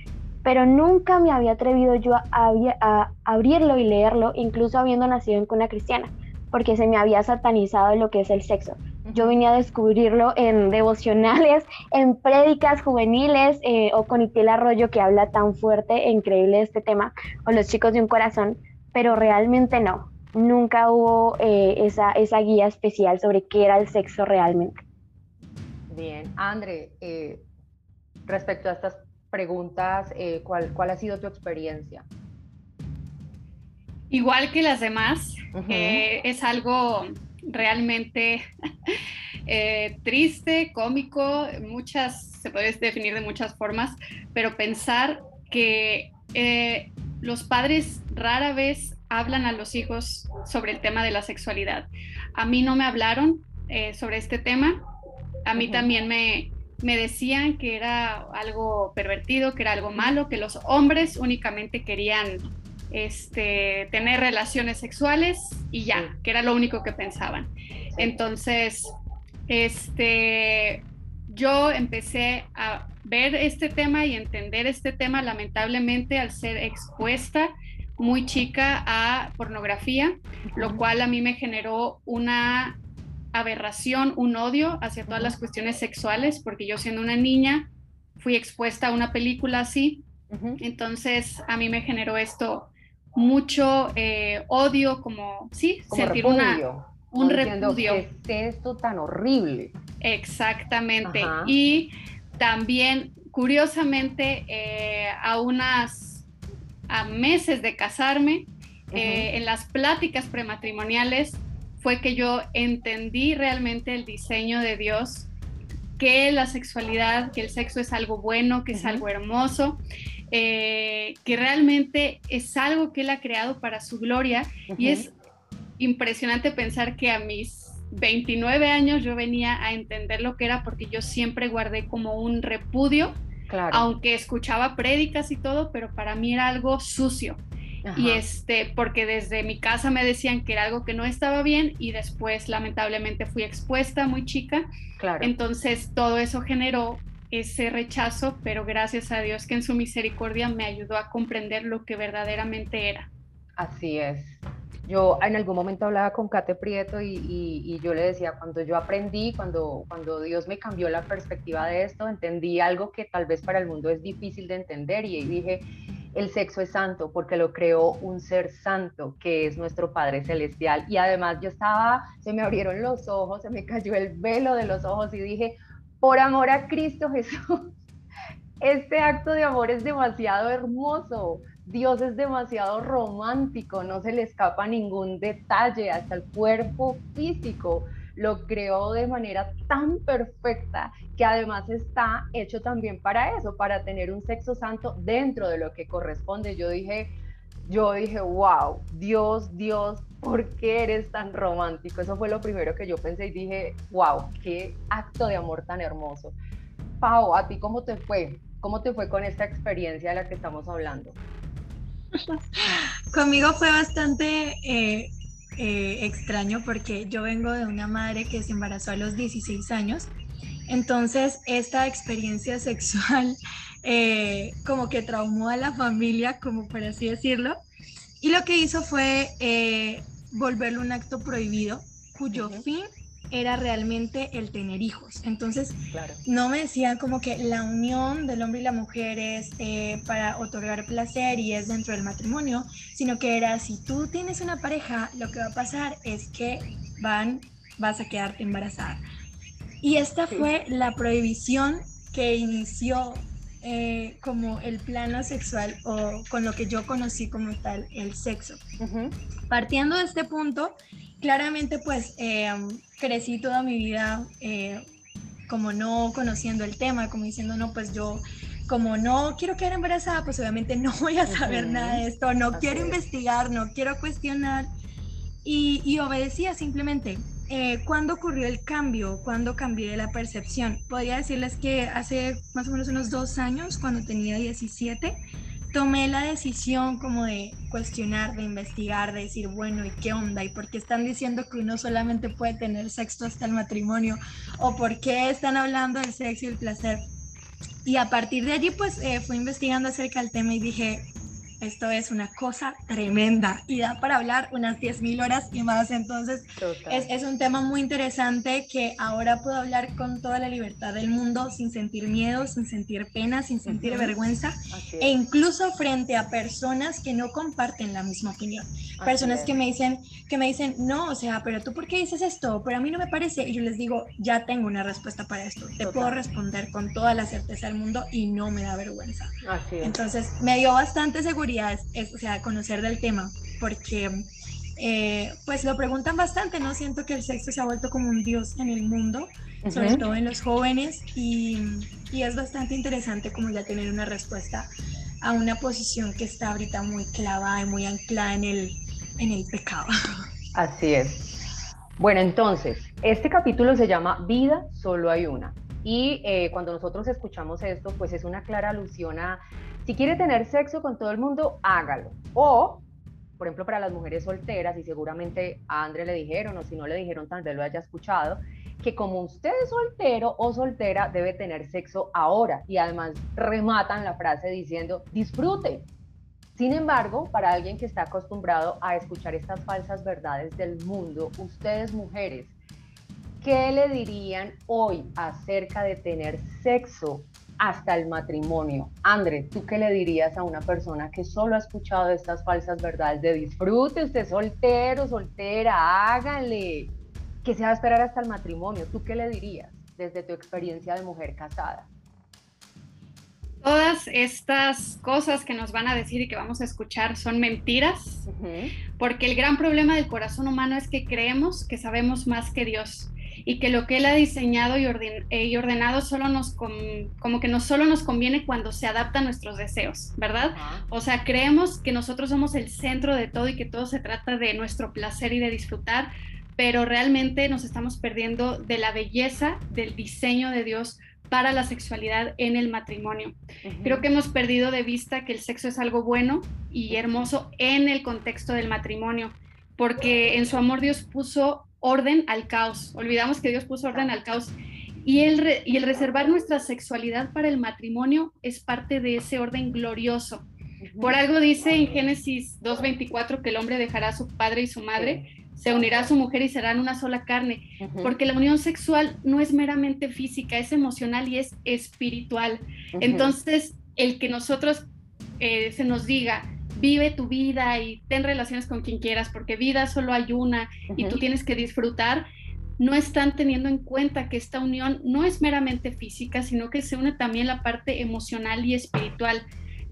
pero nunca me había atrevido yo a, abrirlo y leerlo, incluso habiendo nacido en cuna cristiana, porque se me había satanizado lo que es el sexo. Yo venía a descubrirlo en devocionales, en prédicas juveniles, eh, o con Itiel Arroyo, que habla tan fuerte e increíble de este tema, o Los chicos de un corazón, pero realmente no. Nunca hubo eh, esa, esa guía especial sobre qué era el sexo realmente. Bien, André, eh, respecto a estas preguntas, eh, ¿cuál, ¿cuál, ha sido tu experiencia? Igual que las demás, eh, es algo realmente triste, cómico, muchas, se puede definir de muchas formas, pero pensar que los padres rara vez hablan a los hijos sobre el tema de la sexualidad. A mí no me hablaron sobre este tema a mí también me, decían que era algo pervertido, que era algo malo, que los hombres únicamente querían este, tener relaciones sexuales y ya, que era lo único que pensaban. Entonces, este, yo empecé a ver este tema y entender este tema lamentablemente al ser expuesta muy chica a pornografía, lo cual a mí me generó una aberración, un odio hacia todas las cuestiones sexuales, porque yo siendo una niña fui expuesta a una película así, entonces a mí me generó esto mucho eh, odio, como, sí, sentir una, un repudio. ¿Qué es esto tan horrible? Exactamente. Y también, curiosamente, eh, a unas a meses de casarme, eh, en las pláticas prematrimoniales, fue que yo entendí realmente el diseño de Dios, que la sexualidad, que el sexo es algo bueno, que es algo hermoso, eh, que realmente es algo que Él ha creado para su gloria. Y es impresionante pensar que a mis 29 años yo venía a entender lo que era porque yo siempre guardé como un repudio, aunque escuchaba prédicas y todo, pero para mí era algo sucio. Y este, porque desde mi casa me decían que era algo que no estaba bien y después lamentablemente fui expuesta muy chica. Claro. Entonces todo eso generó ese rechazo, pero gracias a Dios que en su misericordia me ayudó a comprender lo que verdaderamente era. Así es. Yo en algún momento hablaba con Kate Prieto y, y, yo le decía, cuando yo aprendí, cuando, cuando Dios me cambió la perspectiva de esto, entendí algo que tal vez para el mundo es difícil de entender y dije, el sexo es santo porque lo creó un ser santo que es nuestro Padre Celestial. Y además yo estaba, se me abrieron los ojos, se me cayó el velo de los ojos y dije, por amor a Cristo Jesús, este acto de amor es demasiado hermoso. Dios es demasiado romántico, no se le escapa ningún detalle, hasta el cuerpo físico lo creó de manera tan perfecta que además está hecho también para eso, para tener un sexo santo dentro de lo que corresponde. Yo dije, yo dije, wow, Dios, Dios, ¿por qué eres tan romántico? Eso fue lo primero que yo pensé y dije, wow, qué acto de amor tan hermoso. Pau, ¿a ti cómo te fue? ¿Cómo te fue con esta experiencia de la que estamos hablando? Conmigo fue bastante eh, eh, extraño porque yo vengo de una madre que se embarazó a los 16 años. Entonces, esta experiencia sexual eh, como que traumó a la familia, como por así decirlo. Y lo que hizo fue volverlo un acto prohibido, cuyo fin era realmente el tener hijos. Entonces, no me decían como que la unión del hombre y la mujer es eh, para otorgar placer y es dentro del matrimonio, sino que era si tú tienes una pareja, lo que va a pasar es que van, vas a quedarte embarazada. Y esta fue la prohibición que inició eh, como el plano sexual o con lo que yo conocí como tal el sexo. Partiendo de este punto, claramente pues eh, crecí toda mi vida eh, como no conociendo el tema, como diciendo, no, pues yo como no quiero quedar embarazada, pues obviamente no voy a saber nada de esto, no quiero investigar, no quiero cuestionar. Y, y obedecía simplemente. Eh, ¿Cuándo ocurrió el cambio? ¿Cuándo cambié la percepción? Podría decirles que hace más o menos unos dos años, cuando tenía 17, tomé la decisión como de cuestionar, de investigar, de decir, bueno, ¿y qué onda? ¿Y por qué están diciendo que uno solamente puede tener sexo hasta el matrimonio? ¿O por qué están hablando del sexo y el placer? Y a partir de allí, pues eh, fui investigando acerca del tema y dije, esto es una cosa tremenda y da para hablar unas 10.000 horas y más. Entonces, es, es, un tema muy interesante que ahora puedo hablar con toda la libertad del mundo, sin sentir miedo, sin sentir pena, sin sentir vergüenza, e incluso frente a personas que no comparten la misma opinión. personas que me, dicen, que me dicen, no, o sea, pero tú por qué dices esto, pero a mí no me parece. Y yo les digo, ya tengo una respuesta para esto. Te puedo responder con toda la certeza del mundo y no me da vergüenza. Entonces, me dio bastante seguridad es, o sea, conocer del tema, porque eh, pues lo preguntan bastante, ¿no? Siento que el sexo se ha vuelto como un dios en el mundo, sobre todo en los jóvenes, y, y, es bastante interesante como ya tener una respuesta a una posición que está ahorita muy clavada y muy anclada en el, en el pecado. Así es. Bueno, entonces, este capítulo se llama Vida, solo hay una. Y eh, cuando nosotros escuchamos esto, pues es una clara alusión a si quiere tener sexo con todo el mundo, hágalo. O, por ejemplo, para las mujeres solteras, y seguramente a André le dijeron, o si no le dijeron, tal vez lo haya escuchado, que como usted es soltero o soltera, debe tener sexo ahora. Y además rematan la frase diciendo, disfrute. Sin embargo, para alguien que está acostumbrado a escuchar estas falsas verdades del mundo, ustedes mujeres, ¿qué le dirían hoy acerca de tener sexo hasta el matrimonio. André, ¿tú qué le dirías a una persona que solo ha escuchado estas falsas verdades de disfrute, usted soltero, soltera, hágale, que se va a esperar hasta el matrimonio? ¿Tú qué le dirías desde tu experiencia de mujer casada? Todas estas cosas que nos van a decir y que vamos a escuchar son mentiras, porque el gran problema del corazón humano es que creemos que sabemos más que Dios y que lo que él ha diseñado y, eh, ordenado solo nos como que no solo nos conviene cuando se adapta a nuestros deseos, ¿verdad? O sea, creemos que nosotros somos el centro de todo y que todo se trata de nuestro placer y de disfrutar, pero realmente nos estamos perdiendo de la belleza del diseño de Dios para la sexualidad en el matrimonio. Creo que hemos perdido de vista que el sexo es algo bueno y hermoso en el contexto del matrimonio, porque en su amor Dios puso orden al caos. Olvidamos que Dios puso orden al caos. Y el, y el reservar nuestra sexualidad para el matrimonio es parte de ese orden glorioso. Por algo dice en Génesis 2.24 que el hombre dejará a su padre y su madre, se unirá a su mujer y serán una sola carne, porque la unión sexual no es meramente física, es emocional y es espiritual. Entonces, el que nosotros eh, se nos diga, vive tu vida y ten relaciones con quien quieras, porque vida solo hay una y tú tienes que disfrutar, no están teniendo en cuenta que esta unión no es meramente física, sino que se une también la parte emocional y espiritual.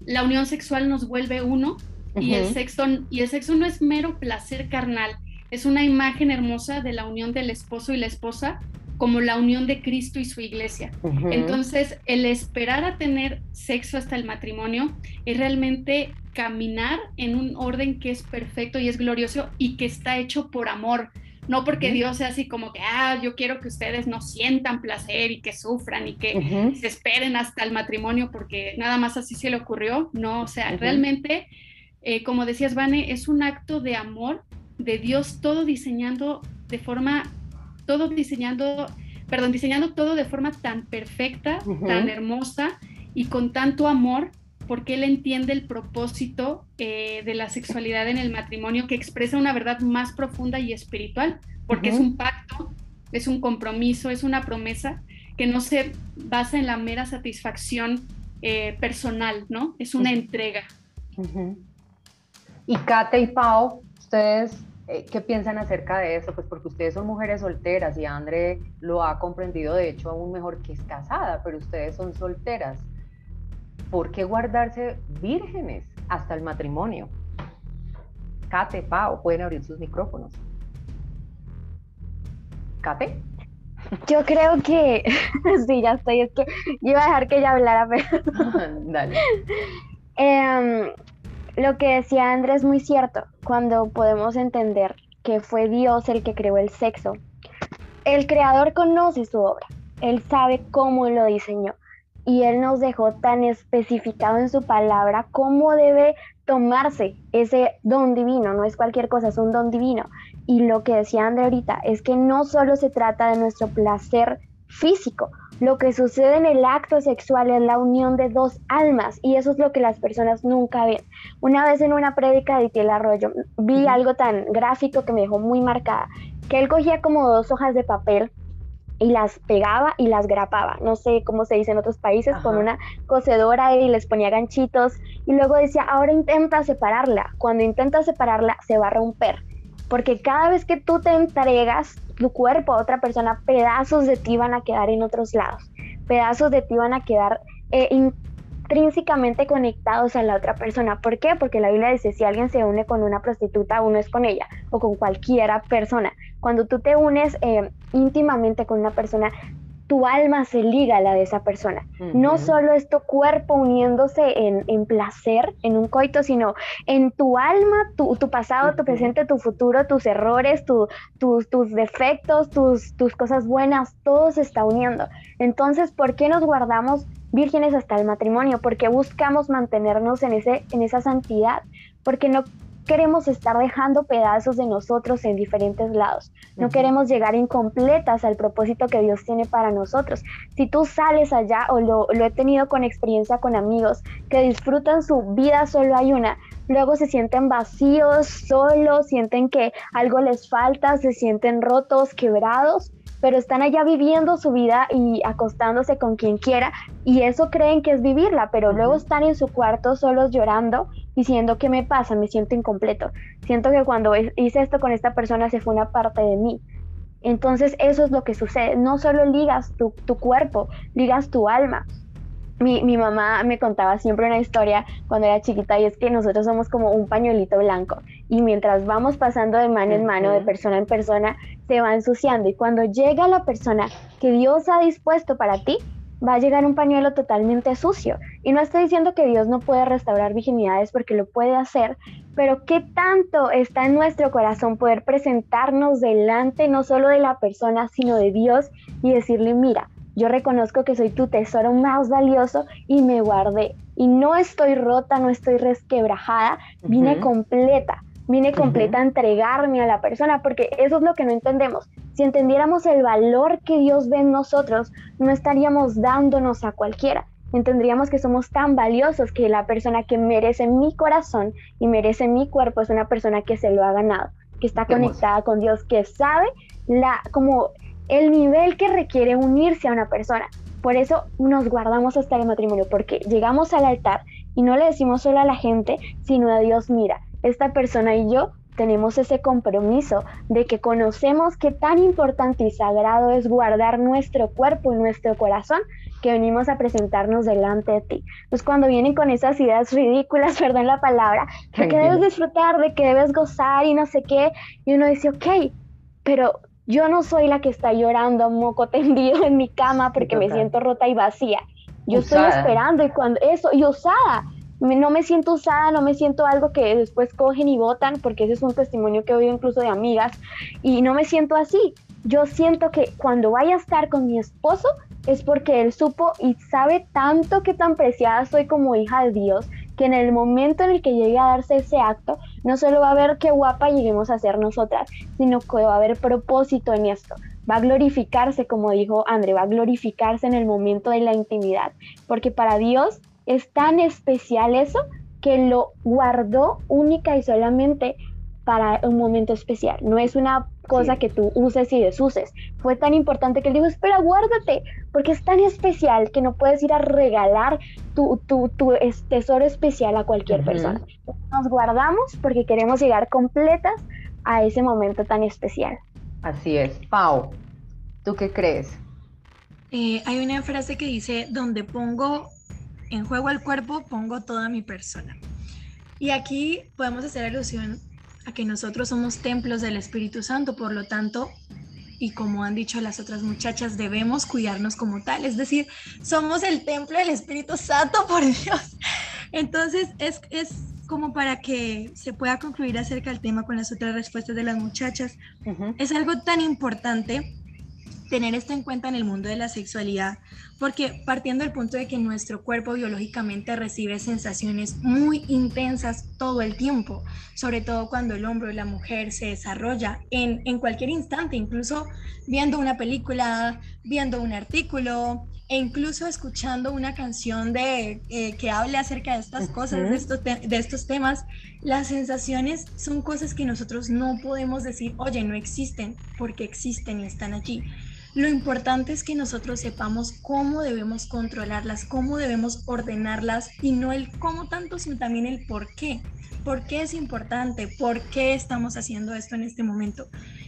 La unión sexual nos vuelve uno y, el sexo, y el sexo no es mero placer carnal, es una imagen hermosa de la unión del esposo y la esposa como la unión de Cristo y su iglesia. Entonces, el esperar a tener sexo hasta el matrimonio es realmente caminar en un orden que es perfecto y es glorioso y que está hecho por amor. No porque Dios sea así como que, ah, yo quiero que ustedes no sientan placer y que sufran y que se esperen hasta el matrimonio porque nada más así se le ocurrió. No, o sea, realmente, eh, como decías, Vane, es un acto de amor de Dios, todo diseñando de forma todo diseñando, perdón, diseñando todo de forma tan perfecta, tan hermosa y con tanto amor, porque él entiende el propósito eh, de la sexualidad en el matrimonio que expresa una verdad más profunda y espiritual, porque es un pacto, es un compromiso, es una promesa que no se basa en la mera satisfacción eh, personal, ¿no? Es una entrega. Y Kate y Pau, ustedes eh, ¿Qué piensan acerca de eso? Pues porque ustedes son mujeres solteras y André lo ha comprendido de hecho aún mejor que es casada, pero ustedes son solteras. ¿Por qué guardarse vírgenes hasta el matrimonio? Kate, Pau, pueden abrir sus micrófonos. Kate. Yo creo que, sí, ya estoy, es que iba a dejar que ella hablara, pero... Dale. Em, lo que decía Andrés es muy cierto, cuando podemos entender que fue Dios el que creó el sexo. El creador conoce su obra, él sabe cómo lo diseñó y él nos dejó tan especificado en su palabra cómo debe tomarse ese don divino, no es cualquier cosa, es un don divino. Y lo que decía André ahorita es que no solo se trata de nuestro placer físico, lo que sucede en el acto sexual es la unión de dos almas y eso es lo que las personas nunca ven. Una vez en una prédica de Tiel Arroyo vi algo tan gráfico que me dejó muy marcada, que él cogía como dos hojas de papel y las pegaba y las grapaba, no sé cómo se dice en otros países, con una cocedora y les ponía ganchitos y luego decía, ahora intenta separarla, cuando intenta separarla se va a romper, porque cada vez que tú te entregas tu cuerpo a otra persona, pedazos de ti van a quedar en otros lados, pedazos de ti van a quedar eh, intrínsecamente conectados a la otra persona. ¿Por qué? Porque la Biblia dice, si alguien se une con una prostituta, uno es con ella o con cualquiera persona. Cuando tú te unes eh, íntimamente con una persona, tu alma se liga a la de esa persona. No solo es tu cuerpo uniéndose en, placer, en un coito, sino en tu alma, tu, pasado, tu presente, tu futuro, tus errores, tus, tus defectos, tus, tus cosas buenas, todo se está uniendo. Entonces, ¿por qué nos guardamos vírgenes hasta el matrimonio? Porque buscamos mantenernos en, ese, en esa santidad, porque no queremos estar dejando pedazos de nosotros en diferentes lados. No queremos llegar incompletas al propósito que Dios tiene para nosotros. Si tú sales allá, o lo, lo he tenido con experiencia con amigos que disfrutan su vida, solo hay una, luego se sienten vacíos, solos, sienten que algo les falta, se sienten rotos, quebrados pero están allá viviendo su vida y acostándose con quien quiera y eso creen que es vivirla, pero luego están en su cuarto solos llorando diciendo qué me pasa, me siento incompleto, siento que cuando hice esto con esta persona se fue una parte de mí. Entonces eso es lo que sucede, no solo ligas tu, tu cuerpo, ligas tu alma, mi, mi, mamá me contaba siempre una historia cuando era chiquita y es que nosotros somos como un pañuelito blanco y mientras vamos pasando de mano en mano, de persona en persona, se va ensuciando y cuando llega la persona que Dios ha dispuesto para ti, va a llegar un pañuelo totalmente sucio. Y no estoy diciendo que Dios no puede restaurar virginidades porque lo puede hacer, pero qué tanto está en nuestro corazón poder presentarnos delante no solo de la persona, sino de Dios y decirle, mira, yo reconozco que soy tu tesoro más valioso y me guardé. Y no estoy rota, no estoy resquebrajada, vine completa, vine completa a entregarme a la persona, porque eso es lo que no entendemos. Si entendiéramos el valor que Dios ve en nosotros, no estaríamos dándonos a cualquiera. Entenderíamos que somos tan valiosos que la persona que merece mi corazón y merece mi cuerpo es una persona que se lo ha ganado, que está conectada con Dios, que sabe la como el nivel que requiere unirse a una persona. Por eso nos guardamos hasta el matrimonio, porque llegamos al altar y no le decimos solo a la gente, sino a Dios, mira, esta persona y yo tenemos ese compromiso de que conocemos qué tan importante y sagrado es guardar nuestro cuerpo y nuestro corazón que venimos a presentarnos delante de ti. Pues cuando vienen con esas ideas ridículas, perdón la palabra, de que debes disfrutar, de que debes gozar y no sé qué, y uno dice, ok, pero yo no soy la que está llorando moco tendido en mi cama porque me siento rota y vacía. Yo estoy esperando y cuando eso, y usada, no me siento usada, no me siento algo que después cogen y votan, porque ese es un testimonio que he oído incluso de amigas, y no me siento así. Yo siento que cuando vaya a estar con mi esposo es porque él supo y sabe tanto que tan preciada soy como hija de Dios, que en el momento en el que llegue a darse ese acto, no solo va a ver qué guapa lleguemos a ser nosotras, sino que va a haber propósito en esto. Va a glorificarse, como dijo André, va a glorificarse en el momento de la intimidad, porque para Dios es tan especial eso que lo guardó única y solamente para un momento especial. No es una cosa que tú uses y desuses. Fue tan importante que él dijo, espera, guárdate, porque es tan especial que no puedes ir a regalar tu, tu, tu tesoro especial a cualquier persona. Nos guardamos porque queremos llegar completas a ese momento tan especial. Así es. Pau, ¿tú qué crees? Eh, hay una frase que dice, donde pongo en juego el cuerpo, pongo toda mi persona. Y aquí podemos hacer alusión a que nosotros somos templos del Espíritu Santo, por lo tanto, y como han dicho las otras muchachas, debemos cuidarnos como tal, es decir, somos el templo del Espíritu Santo, por Dios. Entonces, es, es como para que se pueda concluir acerca del tema con las otras respuestas de las muchachas, es algo tan importante tener esto en cuenta en el mundo de la sexualidad, porque partiendo del punto de que nuestro cuerpo biológicamente recibe sensaciones muy intensas todo el tiempo, sobre todo cuando el hombre o la mujer se desarrolla en, en cualquier instante, incluso viendo una película, viendo un artículo e incluso escuchando una canción de, eh, que hable acerca de estas cosas, de estos, de estos temas, las sensaciones son cosas que nosotros no podemos decir, oye, no existen, porque existen y están allí. Lo importante es que nosotros sepamos cómo debemos controlarlas, cómo debemos ordenarlas y no el cómo tanto, sino también el por qué. ¿Por qué es importante? ¿Por qué estamos haciendo esto en este momento?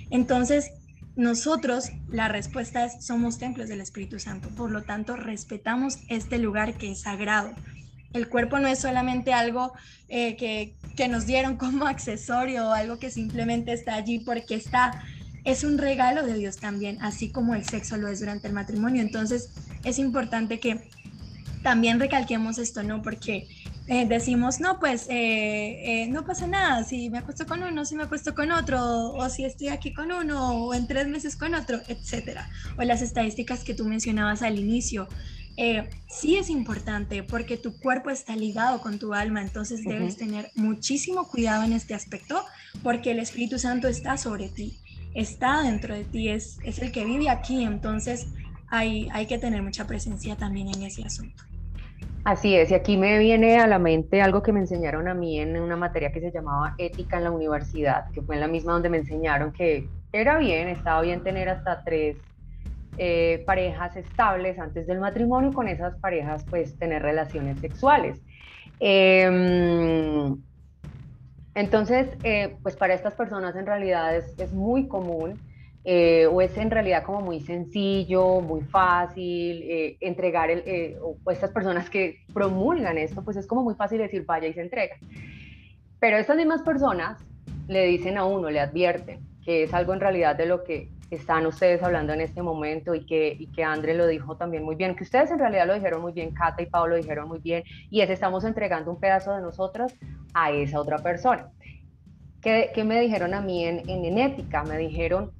Entonces, nosotros, la respuesta es, somos templos del Espíritu Santo, por lo tanto, respetamos este lugar que es sagrado. El cuerpo no es solamente algo eh, que, que nos dieron como accesorio o algo que simplemente está allí porque está, es un regalo de Dios también, así como el sexo lo es durante el matrimonio. Entonces es importante que también recalquemos esto, ¿no? Porque eh, decimos, no, pues eh, eh, no pasa nada si me acuesto con uno, si me acuesto con otro, o si estoy aquí con uno, o en tres meses con otro, etcétera. O las estadísticas que tú mencionabas al inicio. sí es importante porque tu cuerpo está ligado con tu alma, entonces debes tener muchísimo cuidado en este aspecto porque el Espíritu Santo está sobre ti está dentro de ti, es, es el que vive aquí, entonces hay, hay que tener mucha presencia también en ese asunto. Así es, y aquí me viene a la mente algo que me enseñaron a mí en una materia que se llamaba ética en la universidad, que fue en la misma donde me enseñaron que era bien, estaba bien tener hasta tres eh, parejas estables antes del matrimonio y con esas parejas pues tener relaciones sexuales. Eh, entonces, eh, pues para estas personas en realidad es, muy común eh, o es en realidad como muy sencillo, muy fácil eh, entregar, el, o estas personas que promulgan esto, pues es como muy fácil decir vaya y se entrega. Pero estas mismas personas le dicen a uno, le advierten que es algo en realidad de lo que están ustedes hablando en este momento y que, y que André lo dijo también muy bien, que ustedes en realidad lo dijeron muy bien, Cata y Pablo lo dijeron muy bien, y es estamos entregando un pedazo de nosotros a esa otra persona. ¿Qué, qué me dijeron a mí en, en, en ética? Me dijeron,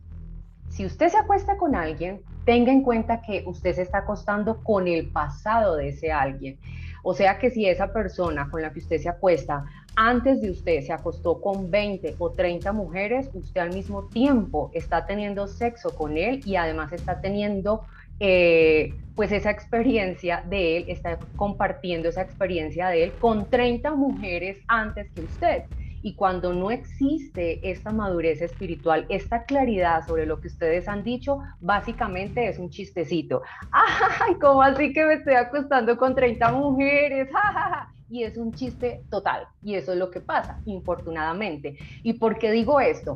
si usted se acuesta con alguien, tenga en cuenta que usted se está acostando con el pasado de ese alguien. O sea que si esa persona con la que usted se acuesta antes de usted se acostó con 20 o 30 mujeres, usted al mismo tiempo está teniendo sexo con él y además está teniendo eh, pues esa experiencia de él, está compartiendo esa experiencia de él con 30 mujeres antes que usted. Y cuando no existe esta madurez espiritual, esta claridad sobre lo que ustedes han dicho, básicamente es un chistecito. ¡Ay, cómo así que me estoy acostando con 30 mujeres! y es un chiste total. Y eso es lo que pasa, infortunadamente. ¿Y por qué digo esto?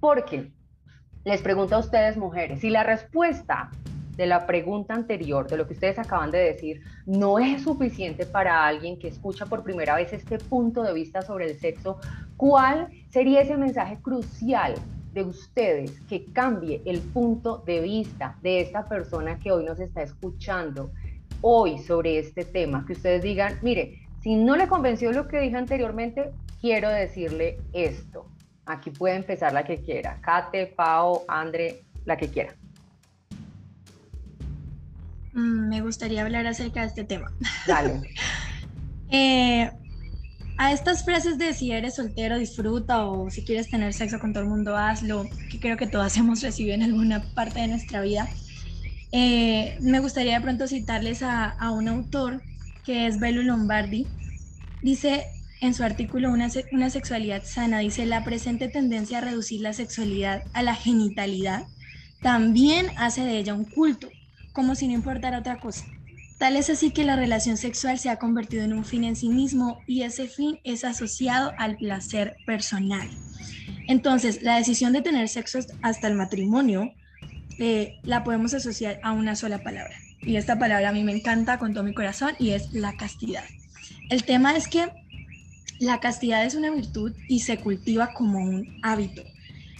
Porque les pregunto a ustedes, mujeres, si la respuesta de la pregunta anterior, de lo que ustedes acaban de decir, no es suficiente para alguien que escucha por primera vez este punto de vista sobre el sexo, ¿cuál sería ese mensaje crucial de ustedes que cambie el punto de vista de esta persona que hoy nos está escuchando hoy sobre este tema? Que ustedes digan, mire, si no le convenció lo que dije anteriormente, quiero decirle esto. Aquí puede empezar la que quiera. Kate, Pau, Andre, la que quiera. Mm, me gustaría hablar acerca de este tema. Dale. Eh, a estas frases de si eres soltero, disfruta o si quieres tener sexo con todo el mundo, hazlo, que creo que todas hemos recibido en alguna parte de nuestra vida. Eh, me gustaría de pronto citarles a, a, un autor que es Belo Lombardi. Dice en su artículo una, una sexualidad sana, dice la presente tendencia a reducir la sexualidad a la genitalidad también hace de ella un culto como si no importara otra cosa. Tal es así que la relación sexual se ha convertido en un fin en sí mismo y ese fin es asociado al placer personal. Entonces, la decisión de tener sexo hasta el matrimonio eh, la podemos asociar a una sola palabra. Y esta palabra a mí me encanta con todo mi corazón y es la castidad. El tema es que la castidad es una virtud y se cultiva como un hábito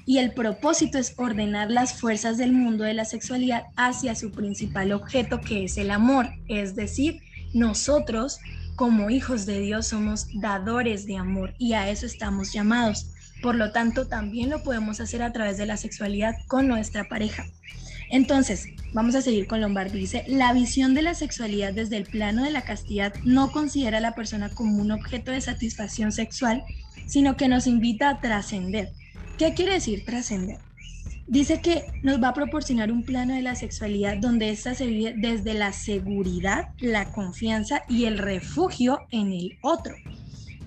y el propósito es ordenar las fuerzas del mundo de la sexualidad hacia su principal objeto que es el amor, es decir, nosotros como hijos de Dios somos dadores de amor y a eso estamos llamados. Por lo tanto, también lo podemos hacer a través de la sexualidad con nuestra pareja. Entonces, vamos a seguir con Lombardi. Dice, la visión de la sexualidad desde el plano de la castidad no considera a la persona como un objeto de satisfacción sexual, sino que nos invita a trascender ¿Qué quiere decir trascender? Dice que nos va a proporcionar un plano de la sexualidad donde ésta se vive desde la seguridad, la confianza y el refugio en el otro.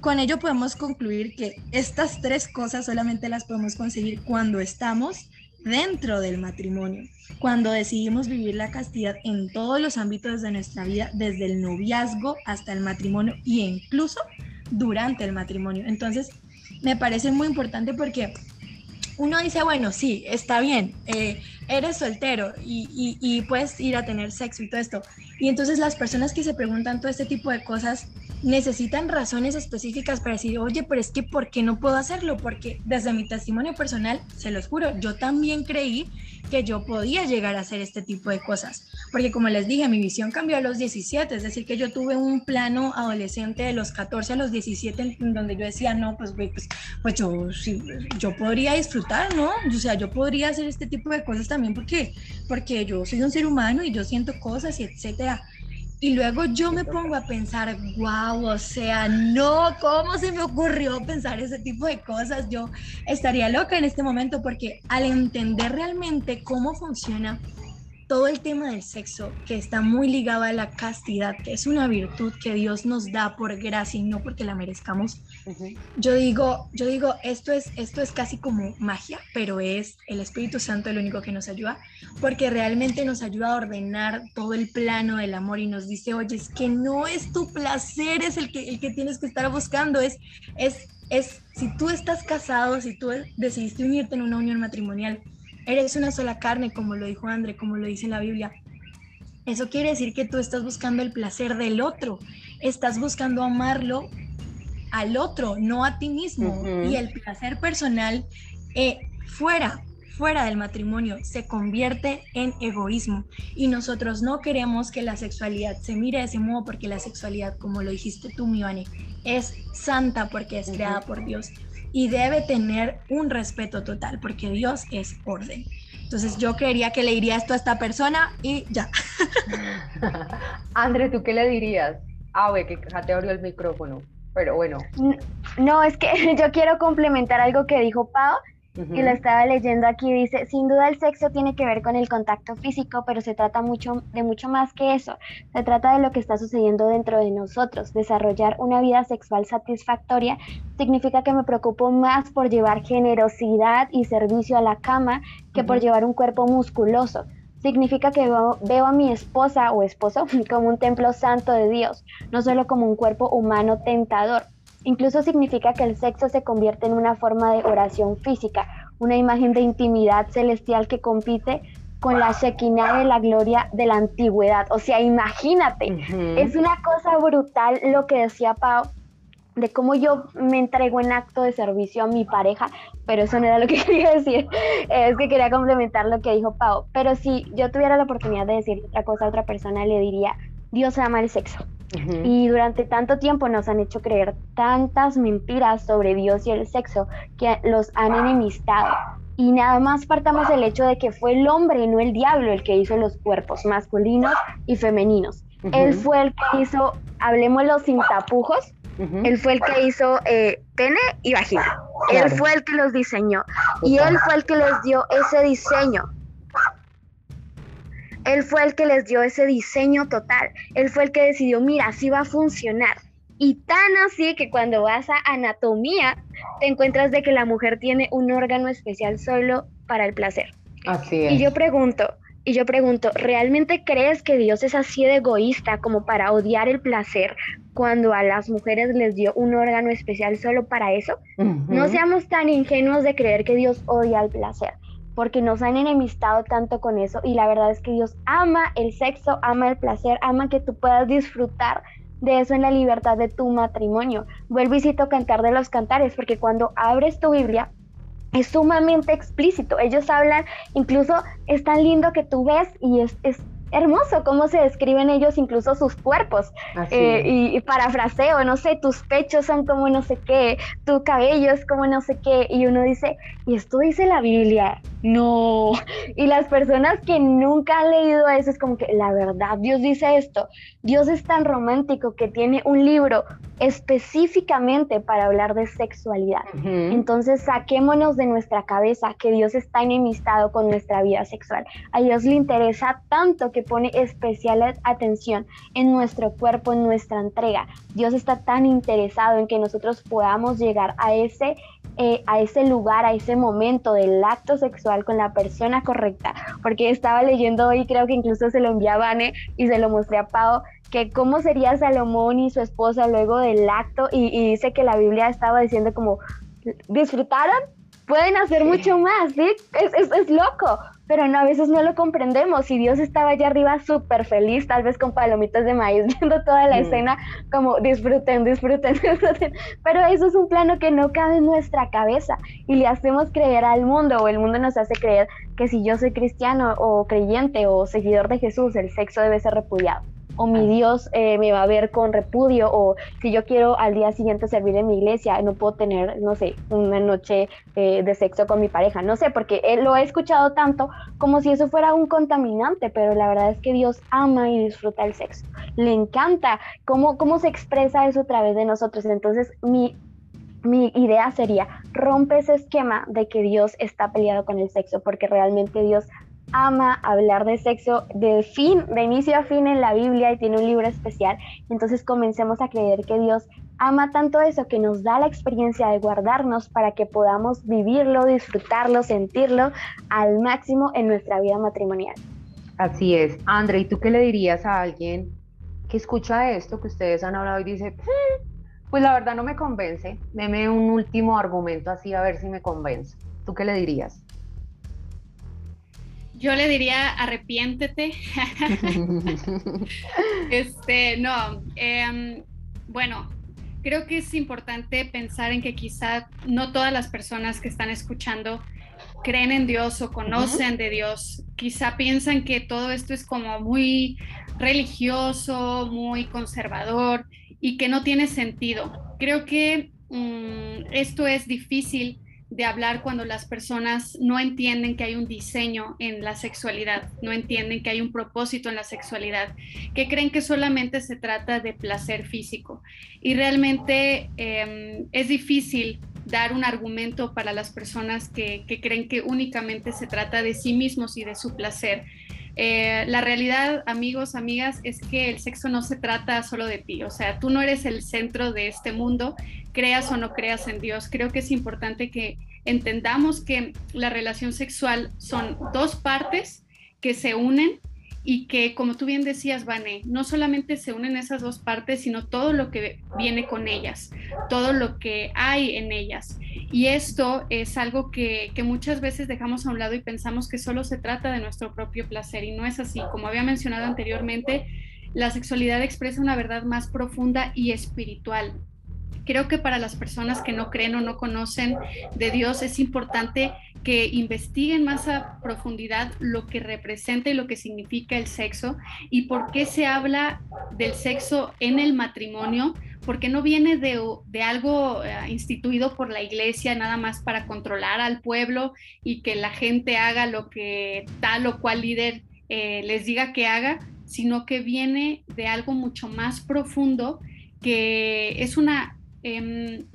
Con ello podemos concluir que estas tres cosas solamente las podemos conseguir cuando estamos dentro del matrimonio, cuando decidimos vivir la castidad en todos los ámbitos de nuestra vida, desde el noviazgo hasta el matrimonio e incluso durante el matrimonio. Entonces, me parece muy importante porque uno dice, bueno, sí, está bien, eh, eres soltero y, y, puedes ir a tener sexo y todo esto. Y entonces las personas que se preguntan todo este tipo de cosas necesitan razones específicas para decir, oye, pero es que ¿por qué no puedo hacerlo? Porque desde mi testimonio personal, se los juro, yo también creí que yo podía llegar a hacer este tipo de cosas. Porque como les dije, mi visión cambió a los 17, es decir, que yo tuve un plano adolescente de los 14 a los 17 en donde yo decía, no, pues, pues, pues yo, sí, yo podría disfrutar, ¿no? O sea, yo podría hacer este tipo de cosas también porque, porque yo soy un ser humano y yo siento cosas y etcétera. Y luego yo me pongo a pensar, wow, o sea, no, ¿cómo se me ocurrió pensar ese tipo de cosas? Yo estaría loca en este momento porque al entender realmente cómo funciona todo el tema del sexo, que está muy ligado a la castidad, que es una virtud que Dios nos da por gracia y no porque la merezcamos. Yo digo, yo digo, esto es, esto es casi como magia, pero es el Espíritu Santo el único que nos ayuda, porque realmente nos ayuda a ordenar todo el plano del amor y nos dice, oye, es que no es tu placer, es el que, el que tienes que estar buscando, es, es, es, si tú estás casado, si tú decidiste unirte en una unión matrimonial, Eres una sola carne, como lo dijo André, como lo dice la Biblia. Eso quiere decir que tú estás buscando el placer del otro, estás buscando amarlo al otro, no a ti mismo. Y el placer personal eh, fuera, fuera del matrimonio, se convierte en egoísmo. Y nosotros no queremos que la sexualidad se mire de ese modo porque la sexualidad, como lo dijiste tú, Mivane, es santa porque es creada por Dios y debe tener un respeto total porque Dios es orden. Entonces yo creería que le diría esto a esta persona y ya. André, ¿tú qué le dirías? Ah, güey, que ya te abrió el micrófono, pero bueno. No, es que yo quiero complementar algo que dijo Pau y lo estaba leyendo aquí, dice, sin duda el sexo tiene que ver con el contacto físico, pero se trata mucho de mucho más que eso. Se trata de lo que está sucediendo dentro de nosotros. Desarrollar una vida sexual satisfactoria significa que me preocupo más por llevar generosidad y servicio a la cama que por llevar un cuerpo musculoso. Significa que veo, a mi esposa o esposo como un templo santo de Dios, no solo como un cuerpo humano tentador. Incluso significa que el sexo se convierte en una forma de oración física, una imagen de intimidad celestial que compite con la Shekinah de la gloria de la antigüedad. O sea, imagínate, es una cosa brutal lo que decía Pau de cómo yo me entrego en acto de servicio a mi pareja, pero eso no era lo que quería decir, es que quería complementar lo que dijo Pau. Pero si yo tuviera la oportunidad de decir otra cosa a otra persona, le diría, Dios ama el sexo. Y durante tanto tiempo nos han hecho creer tantas mentiras sobre Dios y el sexo que los han enemistado. Y nada más partamos del hecho de que fue el hombre, no el diablo, el que hizo los cuerpos masculinos y femeninos. Él fue el que hizo, hablemoslo sin tapujos, él fue el que hizo eh, pene y vagina. Él fue el que los diseñó. Y él fue el que les dio ese diseño. Él fue el que les dio ese diseño total. Él fue el que decidió, mira, así va a funcionar. Y tan así que cuando vas a anatomía, te encuentras de que la mujer tiene un órgano especial solo para el placer. Así es. Y yo pregunto, y yo pregunto, ¿realmente crees que Dios es así de egoísta como para odiar el placer cuando a las mujeres les dio un órgano especial solo para eso? No seamos tan ingenuos de creer que Dios odia el placer, porque nos han enemistado tanto con eso y la verdad es que Dios ama el sexo, ama el placer, ama que tú puedas disfrutar de eso en la libertad de tu matrimonio. Vuelvo y cito Cantar de los Cantares, porque cuando abres tu Biblia, es sumamente explícito. Ellos hablan, incluso es tan lindo que tú ves y es, es hermoso cómo se describen ellos incluso sus cuerpos. Eh, y, parafraseo, no sé, tus pechos son como no sé qué, tu cabello es como no sé qué. Y uno dice, ¿y esto dice la Biblia? No. Y las personas que nunca han leído eso es como que, la verdad, Dios dice esto. Dios es tan romántico que tiene un libro específicamente para hablar de sexualidad. Entonces, saquémonos de nuestra cabeza que Dios está enemistado con nuestra vida sexual. A Dios le interesa tanto que pone especial atención en nuestro cuerpo, en nuestra entrega. Dios está tan interesado en que nosotros podamos llegar a ese, eh, a ese lugar, a ese momento del acto sexual con la persona correcta. Porque estaba leyendo hoy, creo que incluso se lo envié a Vane y se lo mostré a Pau, que cómo sería Salomón y su esposa luego del acto y, dice que la Biblia estaba diciendo como, ¿disfrutaron? Pueden hacer mucho más, ¿sí? Es, es, es loco, pero no, a veces no lo comprendemos. Y Dios estaba allá arriba súper feliz, tal vez con palomitas de maíz, viendo toda la mm. escena, como disfruten, disfruten, disfruten. Pero eso es un plano que no cabe en nuestra cabeza y le hacemos creer al mundo, o el mundo nos hace creer que si yo soy cristiano o creyente o seguidor de Jesús, el sexo debe ser repudiado o mi Dios eh, me va a ver con repudio, o si yo quiero al día siguiente servir en mi iglesia, no puedo tener, no sé, una noche eh, de sexo con mi pareja, no sé, porque él lo he escuchado tanto como si eso fuera un contaminante, pero la verdad es que Dios ama y disfruta el sexo, le encanta cómo, cómo se expresa eso a través de nosotros, entonces mi mi idea sería, rompe ese esquema de que Dios está peleado con el sexo, porque realmente Dios ama hablar de sexo de fin, de inicio a fin en la Biblia y tiene un libro especial. Entonces comencemos a creer que Dios ama tanto eso que nos da la experiencia de guardarnos para que podamos vivirlo, disfrutarlo, sentirlo al máximo en nuestra vida matrimonial. Así es. André, ¿y tú qué le dirías a alguien que escucha esto que ustedes han hablado y dice, hmm, pues la verdad no me convence? Deme un último argumento así a ver si me convence. ¿Tú qué le dirías? Yo le diría arrepiéntete. este, no, em, bueno, creo que es importante pensar en que quizá no todas las personas que están escuchando creen en Dios o conocen de Dios. Quizá piensan que todo esto es como muy religioso, muy conservador y que no tiene sentido. Creo que mm, esto es difícil de hablar cuando las personas no entienden que hay un diseño en la sexualidad, no entienden que hay un propósito en la sexualidad, que creen que solamente se trata de placer físico. Y realmente em, es difícil dar un argumento para las personas que, creen que únicamente se trata de sí mismos y de su placer. Eh, la realidad, amigos, amigas, es que el sexo no se trata solo de ti, o sea, tú no eres el centro de este mundo, creas o no creas en Dios. Creo que es importante que entendamos que la relación sexual son dos partes que se unen y que, como tú bien decías, Vane, no solamente se unen esas dos partes, sino todo lo que viene con ellas, todo lo que hay en ellas. Y esto es algo que, que, muchas veces dejamos a un lado y pensamos que solo se trata de nuestro propio placer y no es así. Como había mencionado anteriormente, la sexualidad expresa una verdad más profunda y espiritual. Creo que para las personas que no creen o no conocen de Dios es importante que investiguen más a profundidad lo que representa y lo que significa el sexo y por qué se habla del sexo en el matrimonio, porque no viene de, algo eh, instituido por la iglesia nada más para controlar al pueblo y que la gente haga lo que tal o cual líder eh, les diga que haga, sino que viene de algo mucho más profundo que es una Em,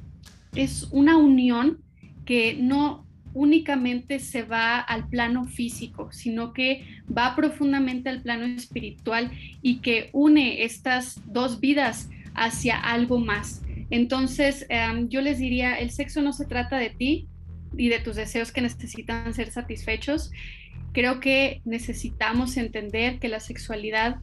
es una unión que no únicamente se va al plano físico, sino que va profundamente al plano espiritual y que une estas dos vidas hacia algo más. Entonces, em, yo les diría, el sexo no se trata de ti y de tus deseos que necesitan ser satisfechos. Creo que necesitamos entender que la sexualidad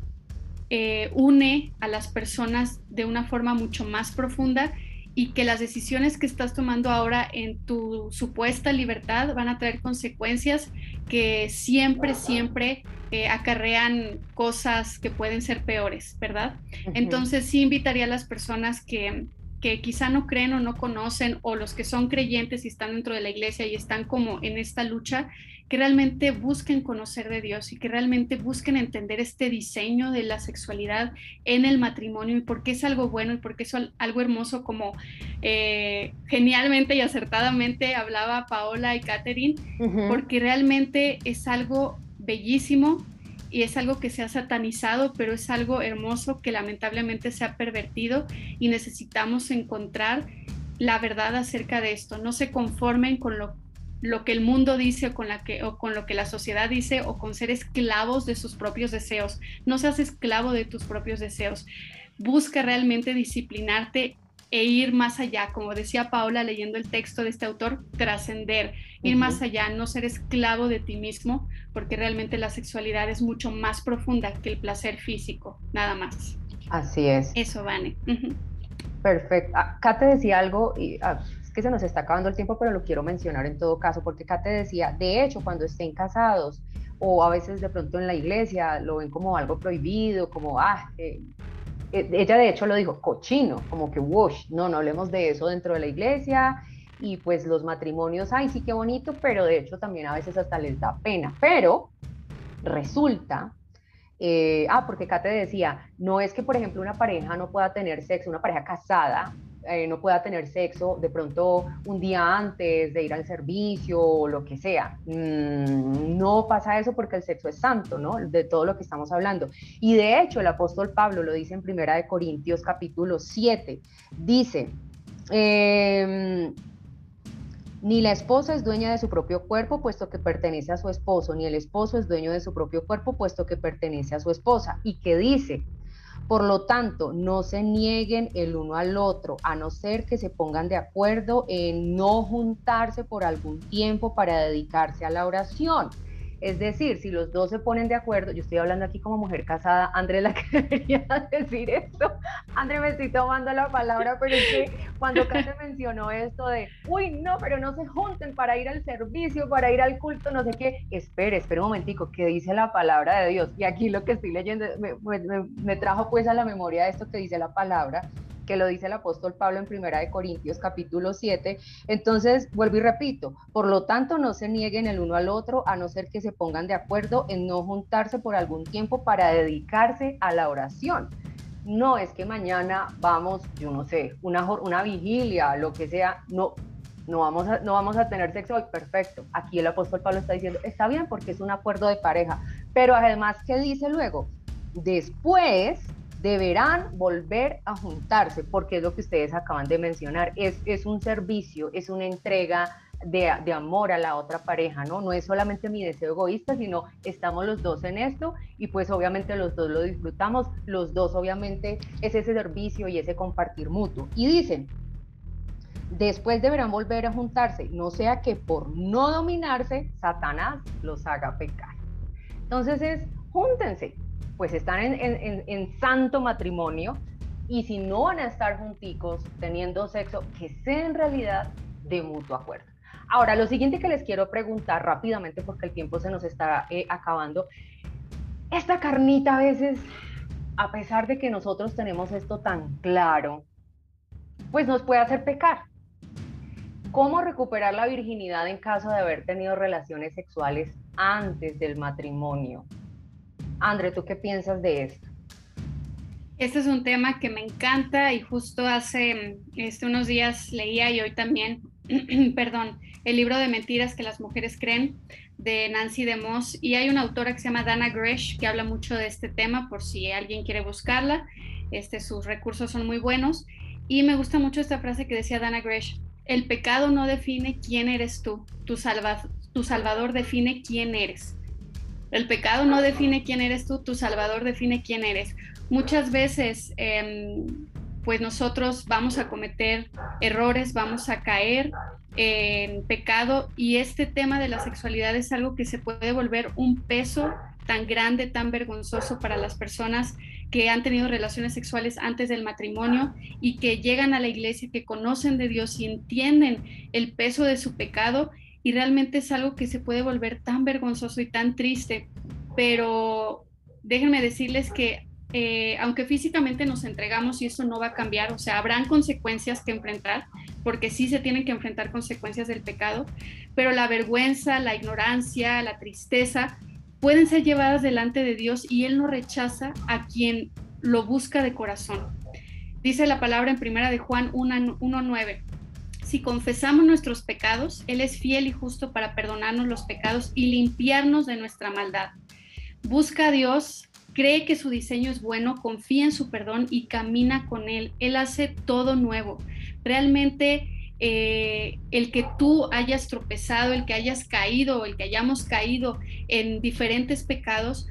eh, une a las personas de una forma mucho más profunda y que las decisiones que estás tomando ahora en tu supuesta libertad van a traer consecuencias que siempre, siempre eh, acarrean cosas que pueden ser peores, ¿verdad? Entonces sí invitaría a las personas que, que quizá no creen o no conocen, o los que son creyentes y están dentro de la iglesia y están como en esta lucha, que realmente busquen conocer de Dios y que realmente busquen entender este diseño de la sexualidad en el matrimonio y por qué es algo bueno y por qué es algo hermoso como eh, genialmente y acertadamente hablaba Paola y Catherine, porque realmente es algo bellísimo y es algo que se ha satanizado, pero es algo hermoso que lamentablemente se ha pervertido y necesitamos encontrar la verdad acerca de esto. No se conformen con lo lo que el mundo dice o con, la que, o con lo que la sociedad dice o con ser esclavos de sus propios deseos. No seas esclavo de tus propios deseos. Busca realmente disciplinarte e ir más allá, como decía Paula leyendo el texto de este autor, trascender, ir más allá, no ser esclavo de ti mismo, porque realmente la sexualidad es mucho más profunda que el placer físico, nada más. Así es. Eso, Vane. Perfecto. Acá ah, te decía algo y ah, que se nos está acabando el tiempo, pero lo quiero mencionar en todo caso, porque Kate decía, de hecho, cuando estén casados o a veces de pronto en la iglesia lo ven como algo prohibido, como, ah, eh, eh, ella de hecho lo dijo, cochino, como que, wash, no, no hablemos de eso dentro de la iglesia y pues los matrimonios, ay, sí, qué bonito, pero de hecho también a veces hasta les da pena, pero resulta eh, ah, porque Kate decía, no es que, por ejemplo, una pareja no pueda tener sexo, una pareja casada eh, no pueda tener sexo de pronto un día antes de ir al servicio o lo que sea. Mm, no pasa eso porque el sexo es santo, ¿no? De todo lo que estamos hablando. Y de hecho el apóstol Pablo lo dice en Primera de Corintios capítulo 7. Dice, em, ni la esposa es dueña de su propio cuerpo, puesto que pertenece a su esposo, ni el esposo es dueño de su propio cuerpo, puesto que pertenece a su esposa. ¿Y qué dice? Por lo tanto, no se nieguen el uno al otro, a no ser que se pongan de acuerdo en no juntarse por algún tiempo para dedicarse a la oración. Es decir, si los dos se ponen de acuerdo, yo estoy hablando aquí como mujer casada, André la que debería decir esto, André me estoy tomando la palabra, pero es que cuando Kate mencionó esto de, uy, no, pero no se junten para ir al servicio, para ir al culto, no sé qué, espere, espere un momentico, ¿qué dice la palabra de Dios? Y aquí lo que estoy leyendo me, me trajo pues a la memoria esto que dice la palabra, que lo dice el apóstol Pablo en Primera de Corintios capítulo 7. Entonces, vuelvo y repito, por lo tanto no se nieguen el uno al otro a no ser que se pongan de acuerdo en no juntarse por algún tiempo para dedicarse a la oración. No es que mañana vamos, yo no sé, una, una vigilia, lo que sea, no, no vamos, a, no vamos a tener sexo hoy, perfecto. Aquí el apóstol Pablo está diciendo, está bien porque es un acuerdo de pareja, pero además, ¿qué dice luego? Después deberán volver a juntarse, porque es lo que ustedes acaban de mencionar, es, es un servicio, es una entrega de, de, amor a la otra pareja, ¿no? No es solamente mi deseo egoísta, sino estamos los dos en esto y pues obviamente los dos lo disfrutamos, los dos obviamente es ese servicio y ese compartir mutuo. Y dicen, después deberán volver a juntarse, no sea que por no dominarse, Satanás los haga pecar. Entonces es, júntense, pues están en, santo matrimonio y si no van a estar junticos teniendo sexo, que sea en realidad de mutuo acuerdo. Ahora, lo siguiente que les quiero preguntar rápidamente, porque el tiempo se nos está eh, acabando, esta carnita a veces, a pesar de que nosotros tenemos esto tan claro, pues nos puede hacer pecar. ¿Cómo recuperar la virginidad en caso de haber tenido relaciones sexuales antes del matrimonio? André, ¿tú qué piensas de esto? Este es un tema que me encanta y justo hace este, unos días leía y hoy también, perdón, el libro de mentiras que las mujeres creen de Nancy DeMoss y hay una autora que se llama Dana Gresh que habla mucho de este tema por si alguien quiere buscarla. Este, sus recursos son muy buenos y me gusta mucho esta frase que decía Dana Gresh, el pecado no define quién eres tú, tu, tu salvador define quién eres. El pecado no define quién eres tú, tu salvador define quién eres. Muchas veces, em, pues nosotros vamos a cometer errores, vamos a caer en pecado y este tema de la sexualidad es algo que se puede volver un peso tan grande, tan vergonzoso para las personas que han tenido relaciones sexuales antes del matrimonio y que llegan a la iglesia, que conocen de Dios y entienden el peso de su pecado y realmente es algo que se puede volver tan vergonzoso y tan triste. Pero déjenme decirles que eh, aunque físicamente nos entregamos y eso no va a cambiar, o sea, habrán consecuencias que enfrentar, porque sí se tienen que enfrentar consecuencias del pecado, pero la vergüenza, la ignorancia, la tristeza pueden ser llevadas delante de Dios y Él no rechaza a quien lo busca de corazón. Dice la palabra en primera de Juan 1.9. Si confesamos nuestros pecados, Él es fiel y justo para perdonarnos los pecados y limpiarnos de nuestra maldad. Busca a Dios, cree que su diseño es bueno, confía en su perdón y camina con Él. Él hace todo nuevo. Realmente eh, el que tú hayas tropezado, el que hayas caído, el que hayamos caído en diferentes pecados,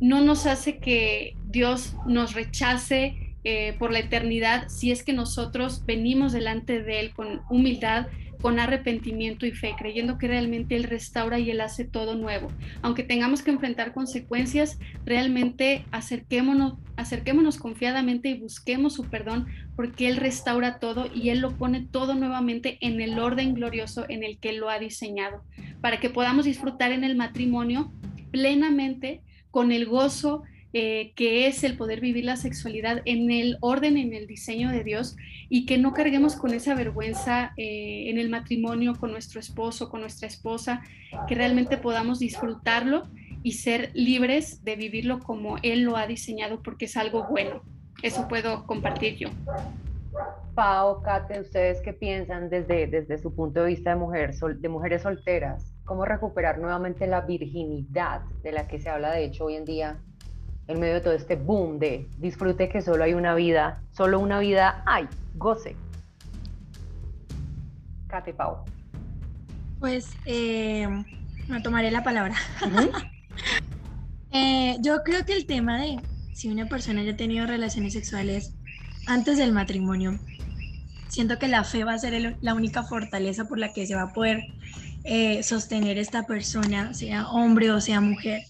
no nos hace que Dios nos rechace eh, por la eternidad si es que nosotros venimos delante de Él con humildad, con arrepentimiento y fe, creyendo que realmente Él restaura y Él hace todo nuevo. Aunque tengamos que enfrentar consecuencias, realmente acerquémonos, acerquémonos confiadamente y busquemos su perdón, porque Él restaura todo y Él lo pone todo nuevamente en el orden glorioso en el que Él lo ha diseñado, para que podamos disfrutar en el matrimonio plenamente con el gozo eh, que es el poder vivir la sexualidad en el orden, en el diseño de Dios y que no carguemos con esa vergüenza eh, en el matrimonio con nuestro esposo, con nuestra esposa, que realmente podamos disfrutarlo y ser libres de vivirlo como Él lo ha diseñado porque es algo bueno. Eso puedo compartir yo. Pau, Kate, ¿ustedes qué piensan desde, desde su punto de vista de, mujer, de mujeres solteras? ¿Cómo recuperar nuevamente la virginidad de la que se habla de hecho hoy en día en medio de todo este boom de disfrute que solo hay una vida, solo una vida hay, goce. Kate Pau. Pues eh, me tomaré la palabra. Eh, yo creo que el tema de si una persona ya ha tenido relaciones sexuales antes del matrimonio, siento que la fe va a ser la única fortaleza por la que se va a poder eh, sostener esta persona, sea hombre o sea mujer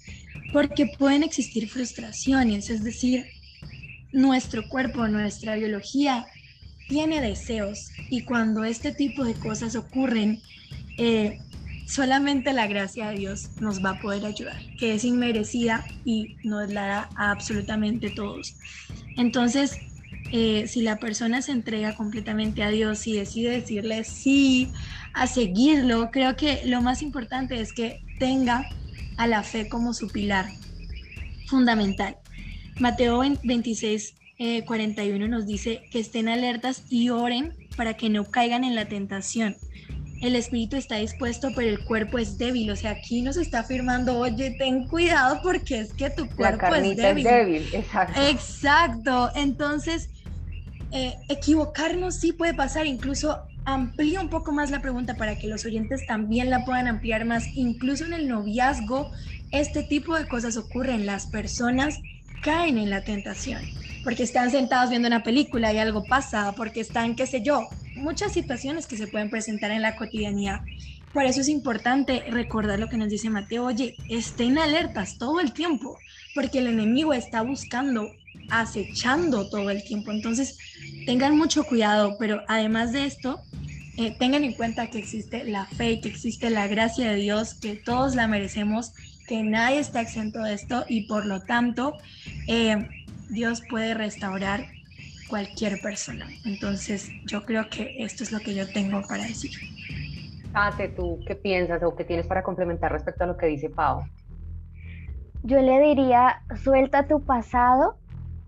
porque pueden existir frustraciones, es decir, nuestro cuerpo, nuestra biología tiene deseos y cuando este tipo de cosas ocurren, eh, solamente la gracia de Dios nos va a poder ayudar, que es inmerecida y nos la da a absolutamente todos. Entonces, eh, si la persona se entrega completamente a Dios y decide decirle sí, a seguirlo, creo que lo más importante es que tenga a la fe como su pilar fundamental. Mateo 26, 41 eh, nos dice que estén alertas y oren para que no caigan en la tentación. El espíritu está dispuesto, pero el cuerpo es débil. O sea, aquí nos está afirmando, oye, ten cuidado porque es que tu cuerpo es débil. es débil. Exacto. Exacto. Entonces, eh, equivocarnos sí puede pasar, incluso amplía un poco más la pregunta para que los oyentes también la puedan ampliar más. Incluso en el noviazgo, este tipo de cosas ocurren. Las personas caen en la tentación porque están sentados viendo una película y algo pasa, porque están, qué sé yo, muchas situaciones que se pueden presentar en la cotidianidad. Por eso es importante recordar lo que nos dice Mateo, oye, estén alertas todo el tiempo, porque el enemigo está buscando, acechando todo el tiempo. Entonces, tengan mucho cuidado, pero además de esto, eh, tengan en cuenta que existe la fe, que existe la gracia de Dios, que todos la merecemos, que nadie está exento de esto y por lo tanto eh, Dios puede restaurar cualquier persona. Entonces yo creo que esto es lo que yo tengo para decir. Kate, ¿tú qué piensas o qué tienes para complementar respecto a lo que dice Pau? Yo le diría, suelta tu pasado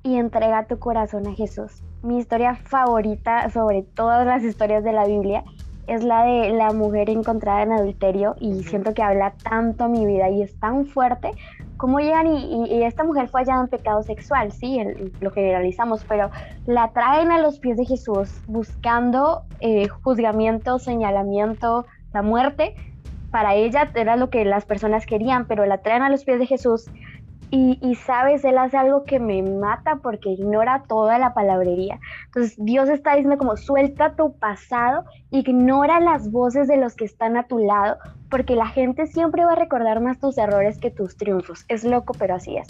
y entrega tu corazón a Jesús. Mi historia favorita sobre todas las historias de la Biblia es la de la mujer encontrada en adulterio y siento que habla tanto a mi vida y es tan fuerte como llegan y, esta mujer fue hallada en pecado sexual, sí, lo generalizamos, pero la traen a los pies de Jesús buscando eh, juzgamiento, señalamiento, la muerte. Para ella era lo que las personas querían, pero la traen a los pies de Jesús y, sabes, él hace algo que me mata porque ignora toda la palabrería. Entonces Dios está diciendo como suelta tu pasado, ignora las voces de los que están a tu lado, porque la gente siempre va a recordar más tus errores que tus triunfos. Es loco, pero así es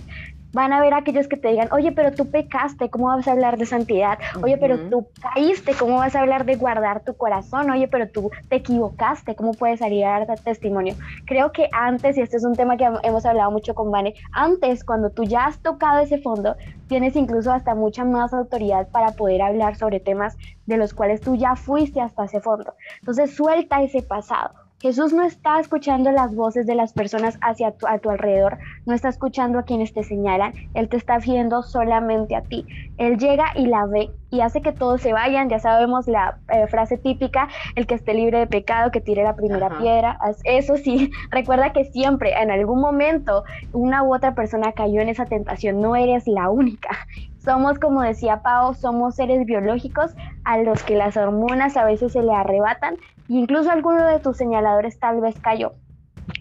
van a ver aquellos que te digan, oye, pero tú pecaste, ¿cómo vas a hablar de santidad? Oye, pero tú caíste, ¿cómo vas a hablar de guardar tu corazón? Oye, pero tú te equivocaste, ¿cómo puedes salir a dar testimonio? Creo que antes, y este es un tema que hemos hablado mucho con Vane, antes, cuando tú ya has tocado ese fondo, tienes incluso hasta mucha más autoridad para poder hablar sobre temas de los cuales tú ya fuiste hasta ese fondo. Entonces, suelta ese pasado Jesús no está escuchando las voces de las personas hacia tu, a tu alrededor, no está escuchando a quienes te señalan, Él te está viendo solamente a ti. Él llega y la ve y hace que todos se vayan, ya sabemos la eh, frase típica, el que esté libre de pecado, que tire la primera piedra. Eso sí, recuerda que siempre, en algún momento, una u otra persona cayó en esa tentación, no eres la única. Somos, como decía Pau, somos seres biológicos a los que las hormonas a veces se le arrebatan incluso alguno de tus señaladores tal vez cayó.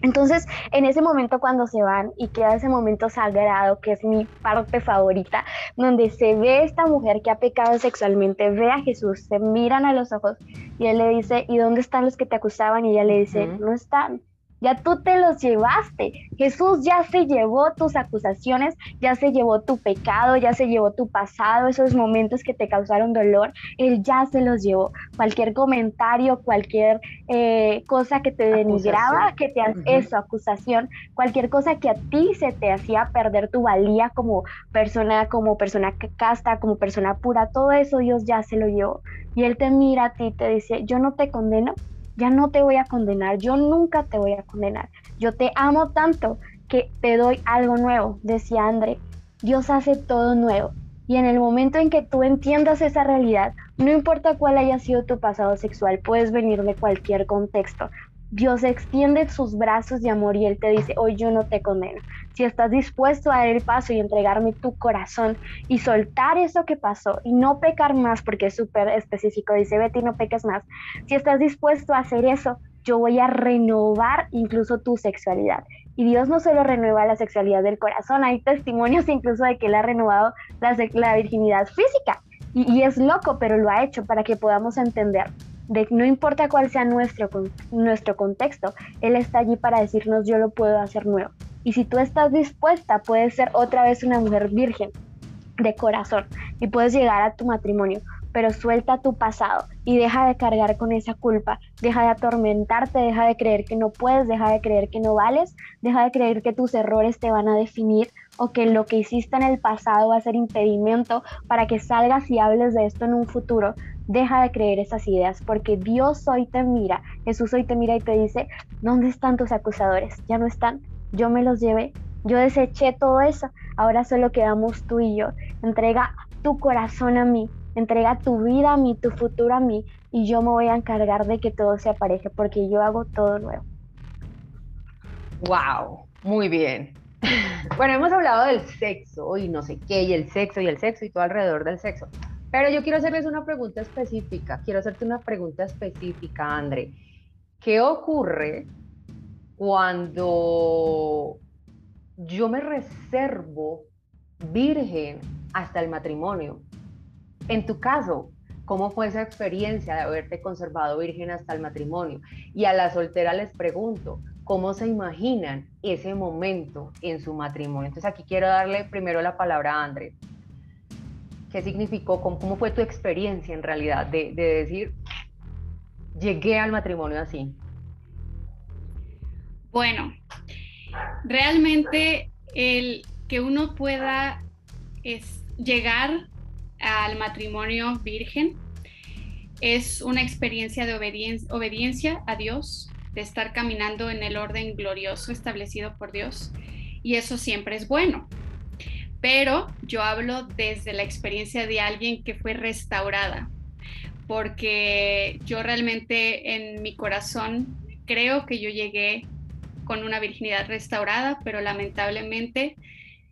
Entonces, en ese momento cuando se van y queda ese momento sagrado, que es mi parte favorita, donde se ve esta mujer que ha pecado sexualmente, ve a Jesús, se miran a los ojos y él le dice, ¿y dónde están los que te acusaban? Y ella le dice, no están ya tú te los llevaste. Jesús ya se llevó tus acusaciones, ya se llevó tu pecado, ya se llevó tu pasado, esos momentos que te causaron dolor, Él ya se los llevó. Cualquier comentario, cualquier eh, cosa que te denigraba, que te uh eso, acusación, cualquier cosa que a ti se te hacía perder tu valía como persona, como persona casta, como persona pura, todo eso Dios ya se lo llevó. Y Él te mira a ti y te dice, yo no te condeno, ya no te voy a condenar, yo nunca te voy a condenar. Yo te amo tanto que te doy algo nuevo, decía André. Dios hace todo nuevo. Y en el momento en que tú entiendas esa realidad, no importa cuál haya sido tu pasado sexual, puedes venir de cualquier contexto, Dios extiende sus brazos de amor y Él te dice, hoy yo no te condeno. Si estás dispuesto a dar el paso y entregarme tu corazón y soltar eso que pasó y no pecar más, porque es súper específico, dice Betty, no peques más. Si estás dispuesto a hacer eso, yo voy a renovar incluso tu sexualidad. Y Dios no solo renueva la sexualidad del corazón, hay testimonios incluso de que Él ha renovado la, virginidad física. Y es loco, pero lo ha hecho para que podamos entender no importa cuál sea nuestro, nuestro contexto, Él está allí para decirnos yo lo puedo hacer nuevo. Y si tú estás dispuesta, puedes ser otra vez una mujer virgen de corazón y puedes llegar a tu matrimonio, pero suelta tu pasado y deja de cargar con esa culpa, deja de atormentarte, deja de creer que no puedes, deja de creer que no vales, deja de creer que tus errores te van a definir o que lo que hiciste en el pasado va a ser impedimento para que salgas y hables de esto en un futuro. Deja de creer esas ideas porque Dios hoy te mira, Jesús hoy te mira y te dice, ¿dónde están tus acusadores? Ya no están, yo me los llevé, yo deseché todo eso, ahora solo quedamos tú y yo. Entrega tu corazón a mí, entrega tu vida a mí, tu futuro a mí y yo me voy a encargar de que todo se apareje porque yo hago todo nuevo. Wow, muy bien. Bueno, hemos hablado del sexo y no sé qué, y el sexo y el sexo y todo alrededor del sexo. Pero yo quiero hacerles una pregunta específica, quiero hacerte una pregunta específica, André. ¿Qué ocurre cuando yo me reservo virgen hasta el matrimonio? En tu caso, ¿Cómo fue esa experiencia de haberte conservado virgen hasta el matrimonio? Y a la soltera les pregunto, ¿cómo se imaginan ese momento en su matrimonio? Entonces aquí quiero darle primero la palabra a Andrés. ¿Qué significó? ¿Cómo, fue tu experiencia en realidad de, de decir, llegué al matrimonio así? Bueno, realmente el que uno pueda es, llegar al matrimonio virgen es una experiencia de obediencia, a Dios, de estar caminando en el orden glorioso establecido por Dios. Y eso siempre es bueno. Pero yo hablo desde la experiencia de alguien que fue restaurada, porque yo realmente en mi corazón creo que yo llegué con una virginidad restaurada, pero lamentablemente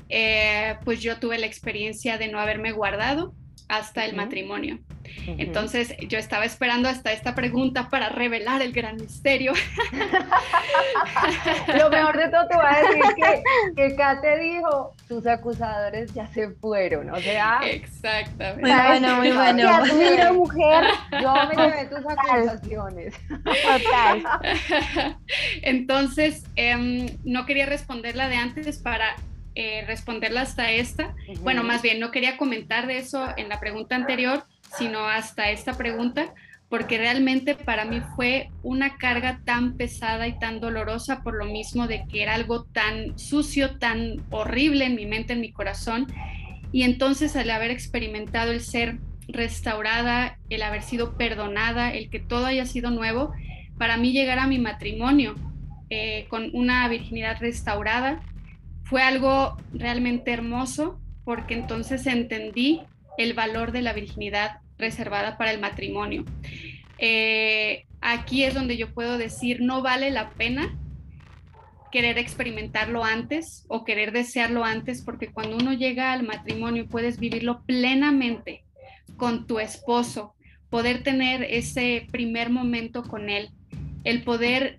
eh, pues yo tuve la experiencia de no haberme guardado hasta el matrimonio. Entonces yo estaba esperando hasta esta pregunta para revelar el gran misterio. Lo mejor de todo te voy a decir que, que Kate dijo, tus acusadores ya se fueron, o sea... Exactamente. Muy bueno, muy bueno. mujer, yo me llevé tus acusaciones. Total. Entonces, em, no quería responderla de antes para eh, responderla hasta esta. Bueno, más bien, no quería comentar de eso en la pregunta anterior, sino hasta esta pregunta, porque realmente para mí fue una carga tan pesada y tan dolorosa por lo mismo de que era algo tan sucio, tan horrible en mi mente, en mi corazón. Y entonces al haber experimentado el ser restaurada, el haber sido perdonada, el que todo haya sido nuevo, para mí llegar a mi matrimonio eh, con una virginidad restaurada, fue algo realmente hermoso porque entonces entendí el valor de la virginidad reservada para el matrimonio. Eh, aquí es donde yo puedo decir, no vale la pena querer experimentarlo antes o querer desearlo antes, porque cuando uno llega al matrimonio puedes vivirlo plenamente con tu esposo, poder tener ese primer momento con él, el poder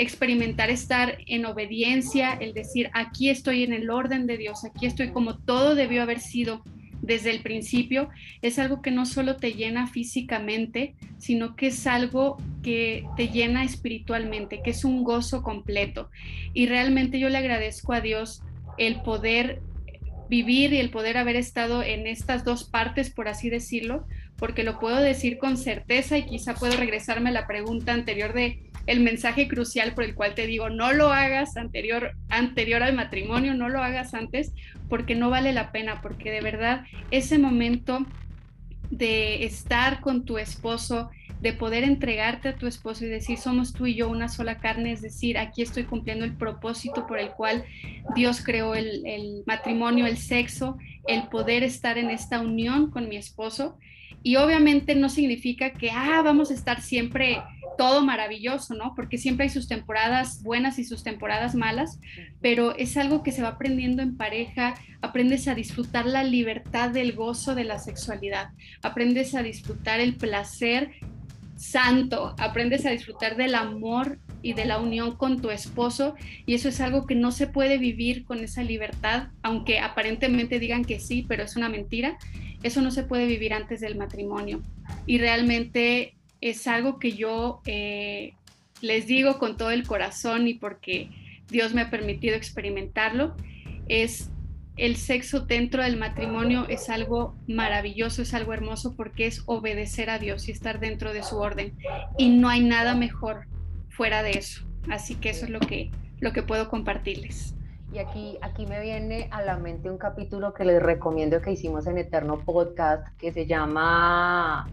experimentar estar en obediencia, el decir, aquí estoy en el orden de Dios, aquí estoy como todo debió haber sido desde el principio, es algo que no solo te llena físicamente, sino que es algo que te llena espiritualmente, que es un gozo completo. Y realmente yo le agradezco a Dios el poder vivir y el poder haber estado en estas dos partes, por así decirlo, porque lo puedo decir con certeza y quizá puedo regresarme a la pregunta anterior de el mensaje crucial por el cual te digo, no lo hagas anterior, anterior al matrimonio, no lo hagas antes, porque no vale la pena, porque de verdad ese momento de estar con tu esposo, de poder entregarte a tu esposo y decir, somos tú y yo una sola carne, es decir, aquí estoy cumpliendo el propósito por el cual Dios creó el, el matrimonio, el sexo, el poder estar en esta unión con mi esposo. Y obviamente no significa que, ah, vamos a estar siempre todo maravilloso, ¿no? Porque siempre hay sus temporadas buenas y sus temporadas malas, pero es algo que se va aprendiendo en pareja, aprendes a disfrutar la libertad del gozo de la sexualidad, aprendes a disfrutar el placer santo, aprendes a disfrutar del amor y de la unión con tu esposo y eso es algo que no se puede vivir con esa libertad, aunque aparentemente digan que sí, pero es una mentira, eso no se puede vivir antes del matrimonio. Y realmente es algo que yo eh, les digo con todo el corazón y porque Dios me ha permitido experimentarlo, es el sexo dentro del matrimonio es algo maravilloso, es algo hermoso porque es obedecer a Dios y estar dentro de su orden. Y no hay nada mejor fuera de eso. Así que eso es lo que, lo que puedo compartirles. Y aquí, aquí me viene a la mente un capítulo que les recomiendo que hicimos en Eterno Podcast que se llama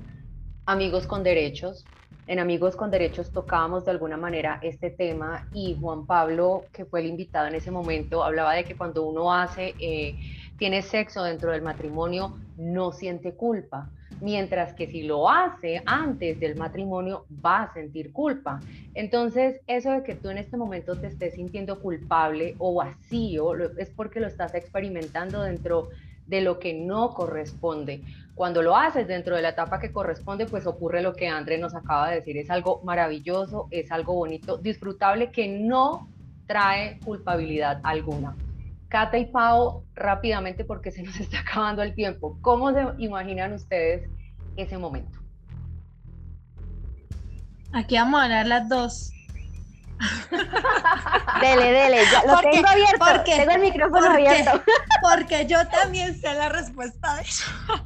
Amigos con Derechos en Amigos con Derechos tocábamos de alguna manera este tema y Juan Pablo, que fue el invitado en ese momento, hablaba de que cuando uno hace, eh, tiene sexo dentro del matrimonio, no siente culpa, mientras que si lo hace antes del matrimonio va a sentir culpa. Entonces, eso de que tú en este momento te estés sintiendo culpable o vacío es porque lo estás experimentando dentro de lo que no corresponde. Cuando lo haces dentro de la etapa que corresponde, pues ocurre lo que André nos acaba de decir. Es algo maravilloso, es algo bonito, disfrutable que no trae culpabilidad alguna. Cata y Pau, rápidamente porque se nos está acabando el tiempo. ¿Cómo se imaginan ustedes ese momento? Aquí vamos a hablar las dos. dele, dele, lo tengo abierto, porque, tengo el micrófono abierto. Porque yo también sé la respuesta de eso.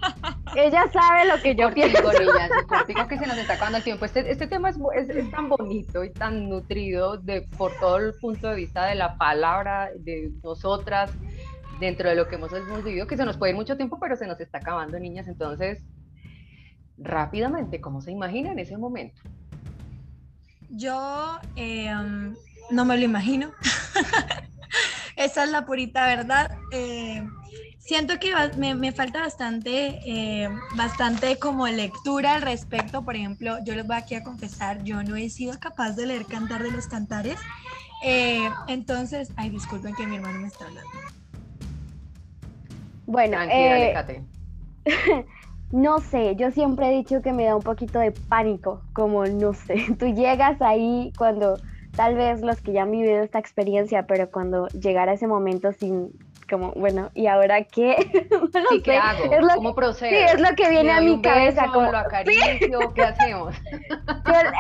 Ella sabe lo que yo pienso. Digo que se nos está acabando el tiempo. Este, este tema es, es, tan bonito y tan nutrido de, por todo el punto de vista de la palabra, de nosotras, dentro de lo que hemos, hemos vivido, que se nos puede ir mucho tiempo, pero se nos está acabando, niñas. Entonces, rápidamente, ¿cómo se imagina en ese momento? Yo em, no me lo imagino. Esa es la purita verdad. Eh, siento que me, falta bastante, eh, bastante como lectura al respecto. Por ejemplo, yo les voy aquí a confesar, yo no he sido capaz de leer Cantar de los Cantares. Eh, entonces, ay, disculpen que mi hermano me está hablando. Bueno, No sé, yo siempre he dicho que me da un poquito de pánico, como no sé, tú llegas ahí cuando tal vez los que ya han vivido esta experiencia, pero cuando llegara ese momento sin como, bueno, ¿y ahora qué? no ¿qué hago? ¿Cómo procedo? Sí, es lo que viene a mi cabeza. como, ¿Lo acaricio? ¿Qué hacemos?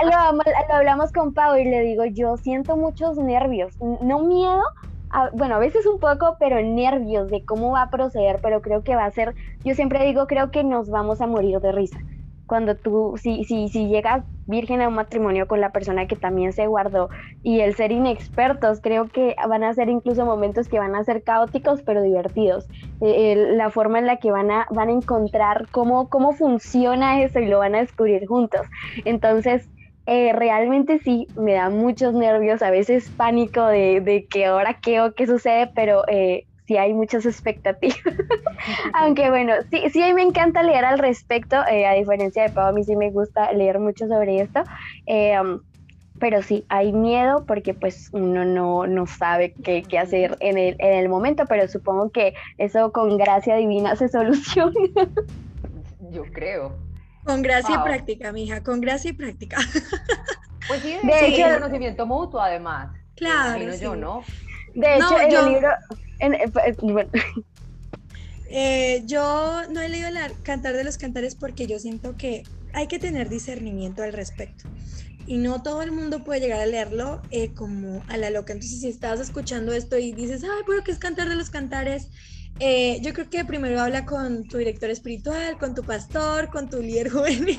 lo, hablamos con Pau y le digo, yo siento muchos nervios, no miedo, bueno, a veces un poco, pero nervios de cómo va a proceder, pero creo que va a ser, yo siempre digo, creo que nos vamos a morir de risa. Cuando tú, si, si, si llegas virgen a un matrimonio con la persona que también se guardó y el ser inexpertos, creo que van a ser incluso momentos que van a ser caóticos pero divertidos. Eh, la forma en la que van a, van a encontrar cómo, cómo funciona eso y lo van a descubrir juntos. Entonces, eh, realmente sí, me da muchos nervios, a veces pánico de, de que ahora qué o qué sucede, pero eh, sí hay muchas expectativas. Aunque bueno, sí, sí, a mí me encanta leer al respecto, eh, a diferencia de Pau, a mí sí me gusta leer mucho sobre esto. Um, pero sí, hay miedo porque pues uno no, no sabe qué, qué hacer en el, en el momento, pero supongo que eso con gracia divina se soluciona. Yo creo. Con gracia y práctica, mija, con gracia y práctica. Pues sí, de hecho, el conocimiento mutuo, además. Claro. Yo, ¿no? De hecho, en el libro. Eh, eh, yo no he leído el Cantar de los Cantares porque yo siento que hay que tener discernimiento al respecto. Y no todo el mundo puede llegar a leerlo eh, como a la loca. Entonces, si estás escuchando esto y dices, ay, pero ¿qué es Cantar de los Cantares? Eh, yo creo que primero habla con tu director espiritual, con tu pastor, con tu líder juvenil,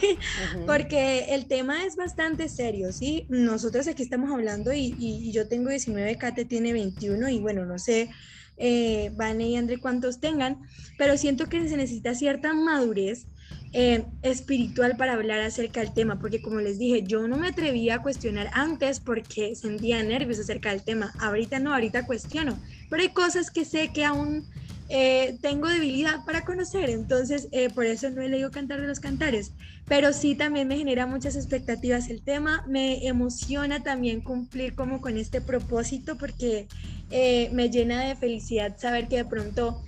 porque el tema es bastante serio, ¿sí? Nosotros aquí estamos hablando y, yo tengo 19, Kate tiene 21 y bueno, no sé, eh, Vane y André cuántos tengan, pero siento que se necesita cierta madurez eh, espiritual para hablar acerca del tema, porque como les dije, yo no me atrevía a cuestionar antes porque sentía nervios acerca del tema, ahorita no, ahorita cuestiono, pero hay cosas que sé que aún eh, tengo debilidad para conocer, entonces eh, por eso no he leído Cantar de los Cantares, pero sí también me genera muchas expectativas el tema, me emociona también cumplir como con este propósito porque eh, me llena de felicidad saber que de pronto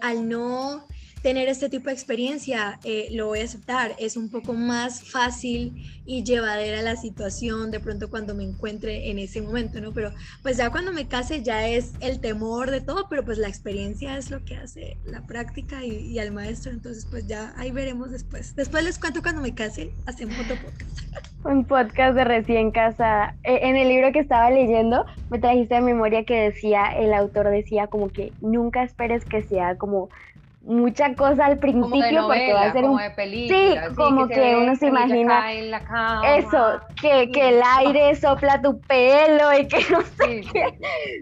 al no tener este tipo de experiencia, eh, lo voy a aceptar. Es un poco más fácil y llevadera la situación de pronto cuando me encuentre en ese momento, ¿no? Pero pues ya cuando me case ya es el temor de todo, pero pues la experiencia es lo que hace la práctica y, al maestro. Entonces pues ya ahí veremos después. Después les cuento cuando me case, hacemos otro podcast. Un podcast de recién casa. E, en el libro que estaba leyendo, me trajiste a memoria que decía, el autor decía como que nunca esperes que sea como mucha cosa al principio porque va a ser un sí, como que, uno se imagina eso que, que, el aire sopla tu pelo y que no sé qué.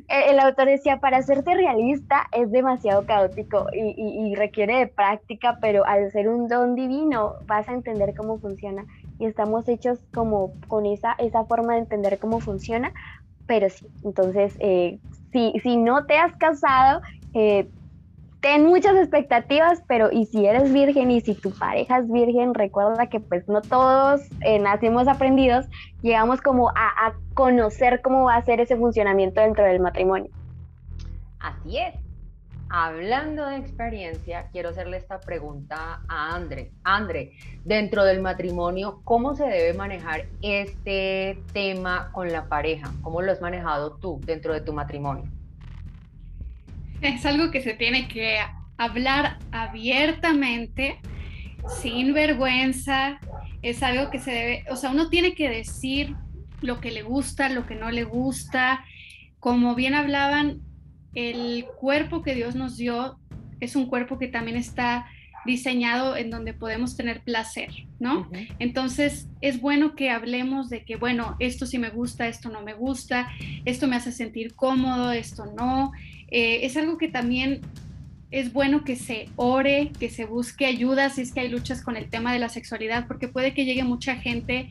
El, autor decía para serte realista es demasiado caótico y, y, requiere de práctica pero al ser un don divino vas a entender cómo funciona. Y estamos hechos como con esa esa forma de entender cómo funciona pero sí entonces eh, si, si no te has casado eh, ten muchas expectativas, pero y si eres virgen y si tu pareja es virgen, recuerda que pues no todos eh, nacimos aprendidos, llegamos como a, conocer cómo va a ser ese funcionamiento dentro del matrimonio. Así es. Hablando de experiencia, quiero hacerle esta pregunta a André. André, dentro del matrimonio, ¿cómo se debe manejar este tema con la pareja? ¿Cómo lo has manejado tú dentro de tu matrimonio? Es algo que se tiene que hablar abiertamente sin vergüenza, es algo que se debe, o sea, uno tiene que decir lo que le gusta, lo que no le gusta. Como bien hablaban, el cuerpo que Dios nos dio es un cuerpo que también está diseñado en donde podemos tener placer, ¿no? Entonces es bueno que hablemos de que, bueno, esto sí me gusta, esto no me gusta, esto me hace sentir cómodo, esto no. Eh, es algo que también es bueno que se ore, que se busque ayuda si es que hay luchas con el tema de la sexualidad, porque puede que llegue mucha gente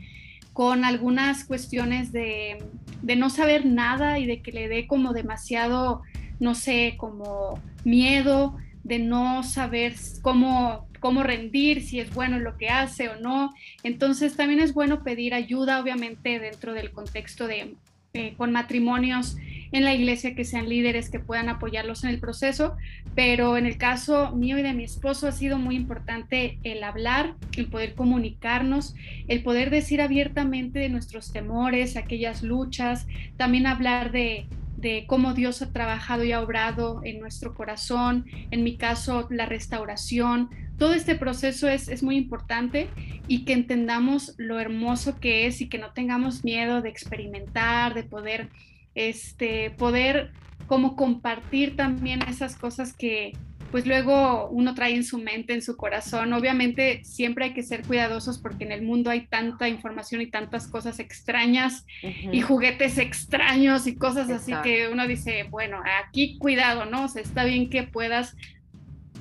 con algunas cuestiones de, de no saber nada y de que le dé como demasiado, no sé, como miedo de no saber cómo, cómo rendir, si es bueno lo que hace o no. Entonces también es bueno pedir ayuda, obviamente, dentro del contexto de eh, con matrimonios en la iglesia que sean líderes que puedan apoyarlos en el proceso, pero en el caso mío y de mi esposo ha sido muy importante el hablar, el poder comunicarnos, el poder decir abiertamente de nuestros temores, aquellas luchas, también hablar de, de cómo Dios ha trabajado y ha obrado en nuestro corazón, en mi caso la restauración. Todo este proceso es, es, muy importante y que entendamos lo hermoso que es y que no tengamos miedo de experimentar, de poder, este, poder como compartir también esas cosas que, pues luego uno trae en su mente, en su corazón. Obviamente siempre hay que ser cuidadosos porque en el mundo hay tanta información y tantas cosas extrañas y juguetes extraños y cosas así que uno dice, bueno, aquí cuidado, ¿no? O sea, está bien que puedas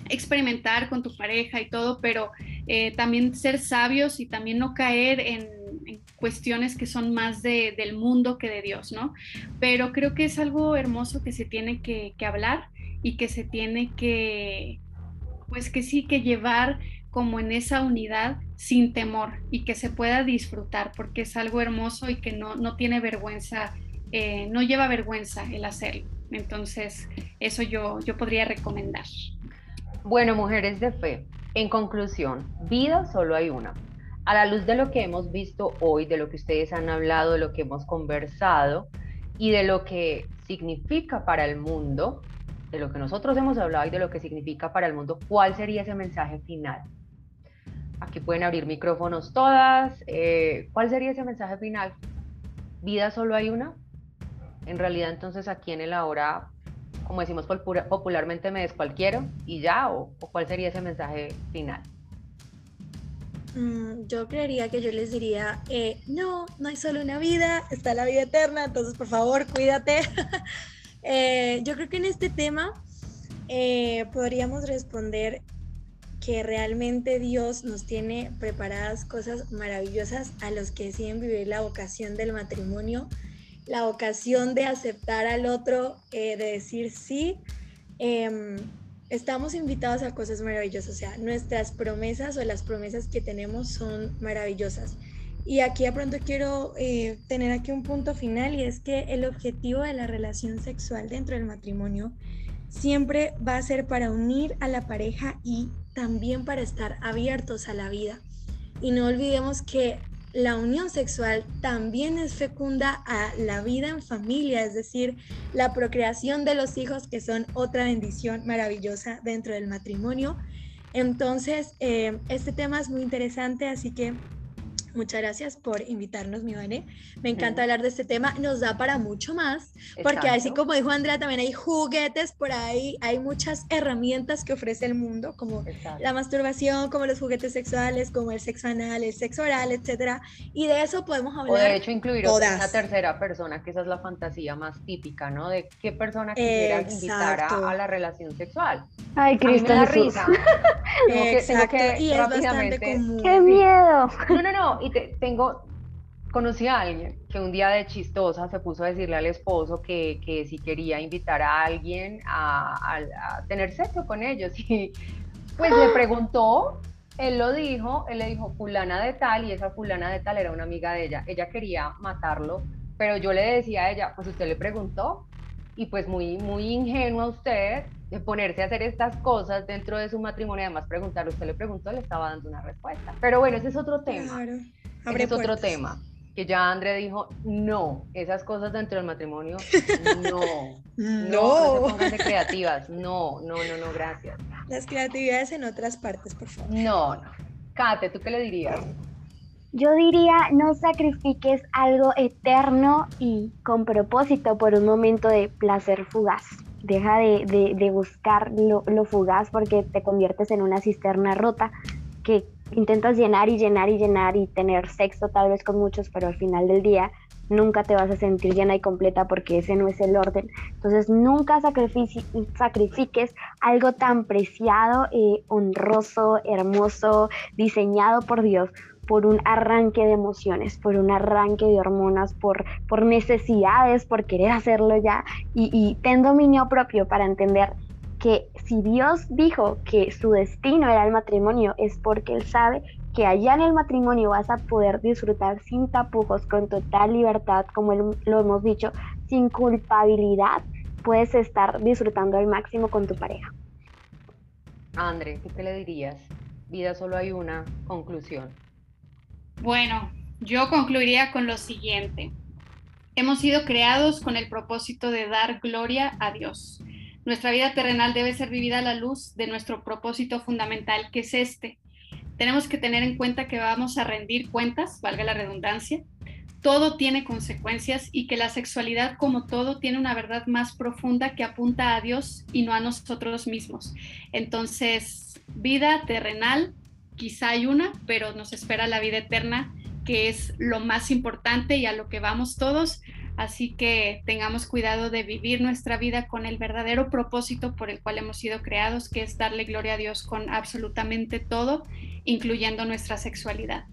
experimentar con tu pareja y todo, pero eh, también ser sabios y también no caer en, cuestiones que son más del mundo que de Dios, ¿no? Pero creo que es algo hermoso que se tiene que, que hablar y que se tiene que, pues que sí, que llevar como en esa unidad sin temor y que se pueda disfrutar porque es algo hermoso y que no, no tiene vergüenza, eh, no lleva vergüenza el hacerlo. Entonces, eso yo, yo podría recomendar. Bueno, mujeres de fe, en conclusión, vida solo hay una. A la luz de lo que hemos visto hoy, de lo que ustedes han hablado, de lo que hemos conversado y de lo que significa para el mundo, de lo que nosotros hemos hablado y de lo que significa para el mundo, ¿cuál sería ese mensaje final? Aquí pueden abrir micrófonos todas. Eh, ¿Cuál sería ese mensaje final? ¿Vida solo hay una? En realidad entonces aquí en el ahora, como decimos popularmente, me descualquiero y ya, o, cuál sería ese mensaje final? Mm, yo creería que yo les diría, eh, no, no hay solo una vida, está la vida eterna, entonces por favor cuídate. Eh, yo creo que en este tema eh, podríamos responder que realmente Dios nos tiene preparadas cosas maravillosas a los que deciden vivir la vocación del matrimonio, la vocación de aceptar al otro, de decir sí. Em, estamos invitados a cosas maravillosas, o sea, nuestras promesas o las promesas que tenemos son maravillosas. Y aquí de pronto quiero eh, tener aquí un punto final y es que el objetivo de la relación sexual dentro del matrimonio siempre va a ser para unir a la pareja y también para estar abiertos a la vida. Y no olvidemos que la unión sexual también es fecunda a la vida en familia, es decir, la procreación de los hijos, que son otra bendición maravillosa dentro del matrimonio. Entonces, eh, este tema es muy interesante, así que Muchas gracias por invitarnos, mi Vane. Me encanta hablar de este tema. Nos da para mucho más, porque así como dijo Andrea, también hay juguetes por ahí, hay muchas herramientas que ofrece el mundo, como la masturbación, como los juguetes sexuales, como el sexo anal, el sexo oral, etcétera. Y de eso podemos hablar. O de hecho, incluir una tercera persona, que esa es la fantasía más típica, ¿no? De qué persona quisiera invitar a, la relación sexual. Ay, Cristo Jesús. Exacto. y es bastante común. ¡Qué miedo! No, no, no y tengo, conocí a alguien que un día de chistosa se puso a decirle al esposo que, que si quería invitar a alguien a, a, tener sexo con ellos. Y pues le preguntó, él lo dijo, él le dijo fulana de tal y esa fulana de tal era una amiga de ella. Ella quería matarlo, pero yo le decía a ella, pues usted le preguntó y pues muy, muy ingenua usted de ponerse a hacer estas cosas dentro de su matrimonio, además preguntar, usted le preguntó, le estaba dando una respuesta. Pero bueno, ese es otro tema. Claro. Ese es otro tema. Que ya André dijo, no, esas cosas dentro del matrimonio, no. no. No, creativas. No, no, no, no, gracias. Las creatividades en otras partes, por favor. No, no. Kate, ¿tú qué le dirías? Yo diría, no sacrifiques algo eterno y con propósito por un momento de placer fugaz. Deja de, buscar lo, lo, fugaz porque te conviertes en una cisterna rota que intentas llenar y llenar y llenar y tener sexo tal vez con muchos, pero al final del día nunca te vas a sentir llena y completa porque ese no es el orden. Entonces nunca sacrifiques algo tan preciado, eh, honroso, hermoso, diseñado por Dios por un arranque de emociones, por un arranque de hormonas, por, por necesidades, por querer hacerlo ya y, y ten dominio propio para entender que si Dios dijo que su destino era el matrimonio es porque Él sabe que allá en el matrimonio vas a poder disfrutar sin tapujos, con total libertad, como lo hemos dicho, sin culpabilidad, puedes estar disfrutando al máximo con tu pareja. André, ¿tú qué le dirías? Vida solo hay una conclusión. Bueno, yo concluiría con lo siguiente. Hemos sido creados con el propósito de dar gloria a Dios. Nuestra vida terrenal debe ser vivida a la luz de nuestro propósito fundamental, que es este, tenemos que tener en cuenta que vamos a rendir cuentas, valga la redundancia, todo tiene consecuencias y que la sexualidad como todo tiene una verdad más profunda que apunta a Dios y no a nosotros mismos. Entonces, vida terrenal, quizá hay una, pero nos espera la vida eterna, que es lo más importante y a lo que vamos todos. Así que tengamos cuidado de vivir nuestra vida con el verdadero propósito por el cual hemos sido creados, que es darle gloria a Dios con absolutamente todo, incluyendo nuestra sexualidad.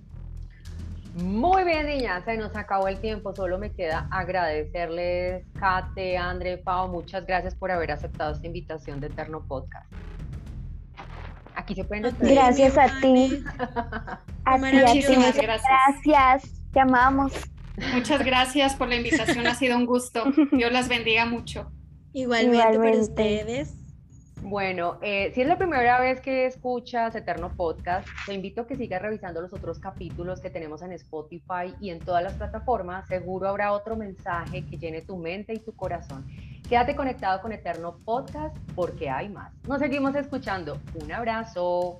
Muy bien, niñas, se nos acabó el tiempo. Solo me queda agradecerles, Kate, André, Pau, muchas gracias por haber aceptado esta invitación de Eterno Podcast. Aquí se pueden Gracias a ti. a ti, a ti. Gracias. gracias. Te amamos. Muchas gracias por la invitación, ha sido un gusto. Dios las bendiga mucho. Igualmente, para ustedes. Bueno, eh, si es la primera vez que escuchas Eterno Podcast, te invito a que sigas revisando los otros capítulos que tenemos en Spotify y en todas las plataformas. Seguro habrá otro mensaje que llene tu mente y tu corazón. Quédate conectado con Eterno Podcast porque hay más. Nos seguimos escuchando. Un abrazo.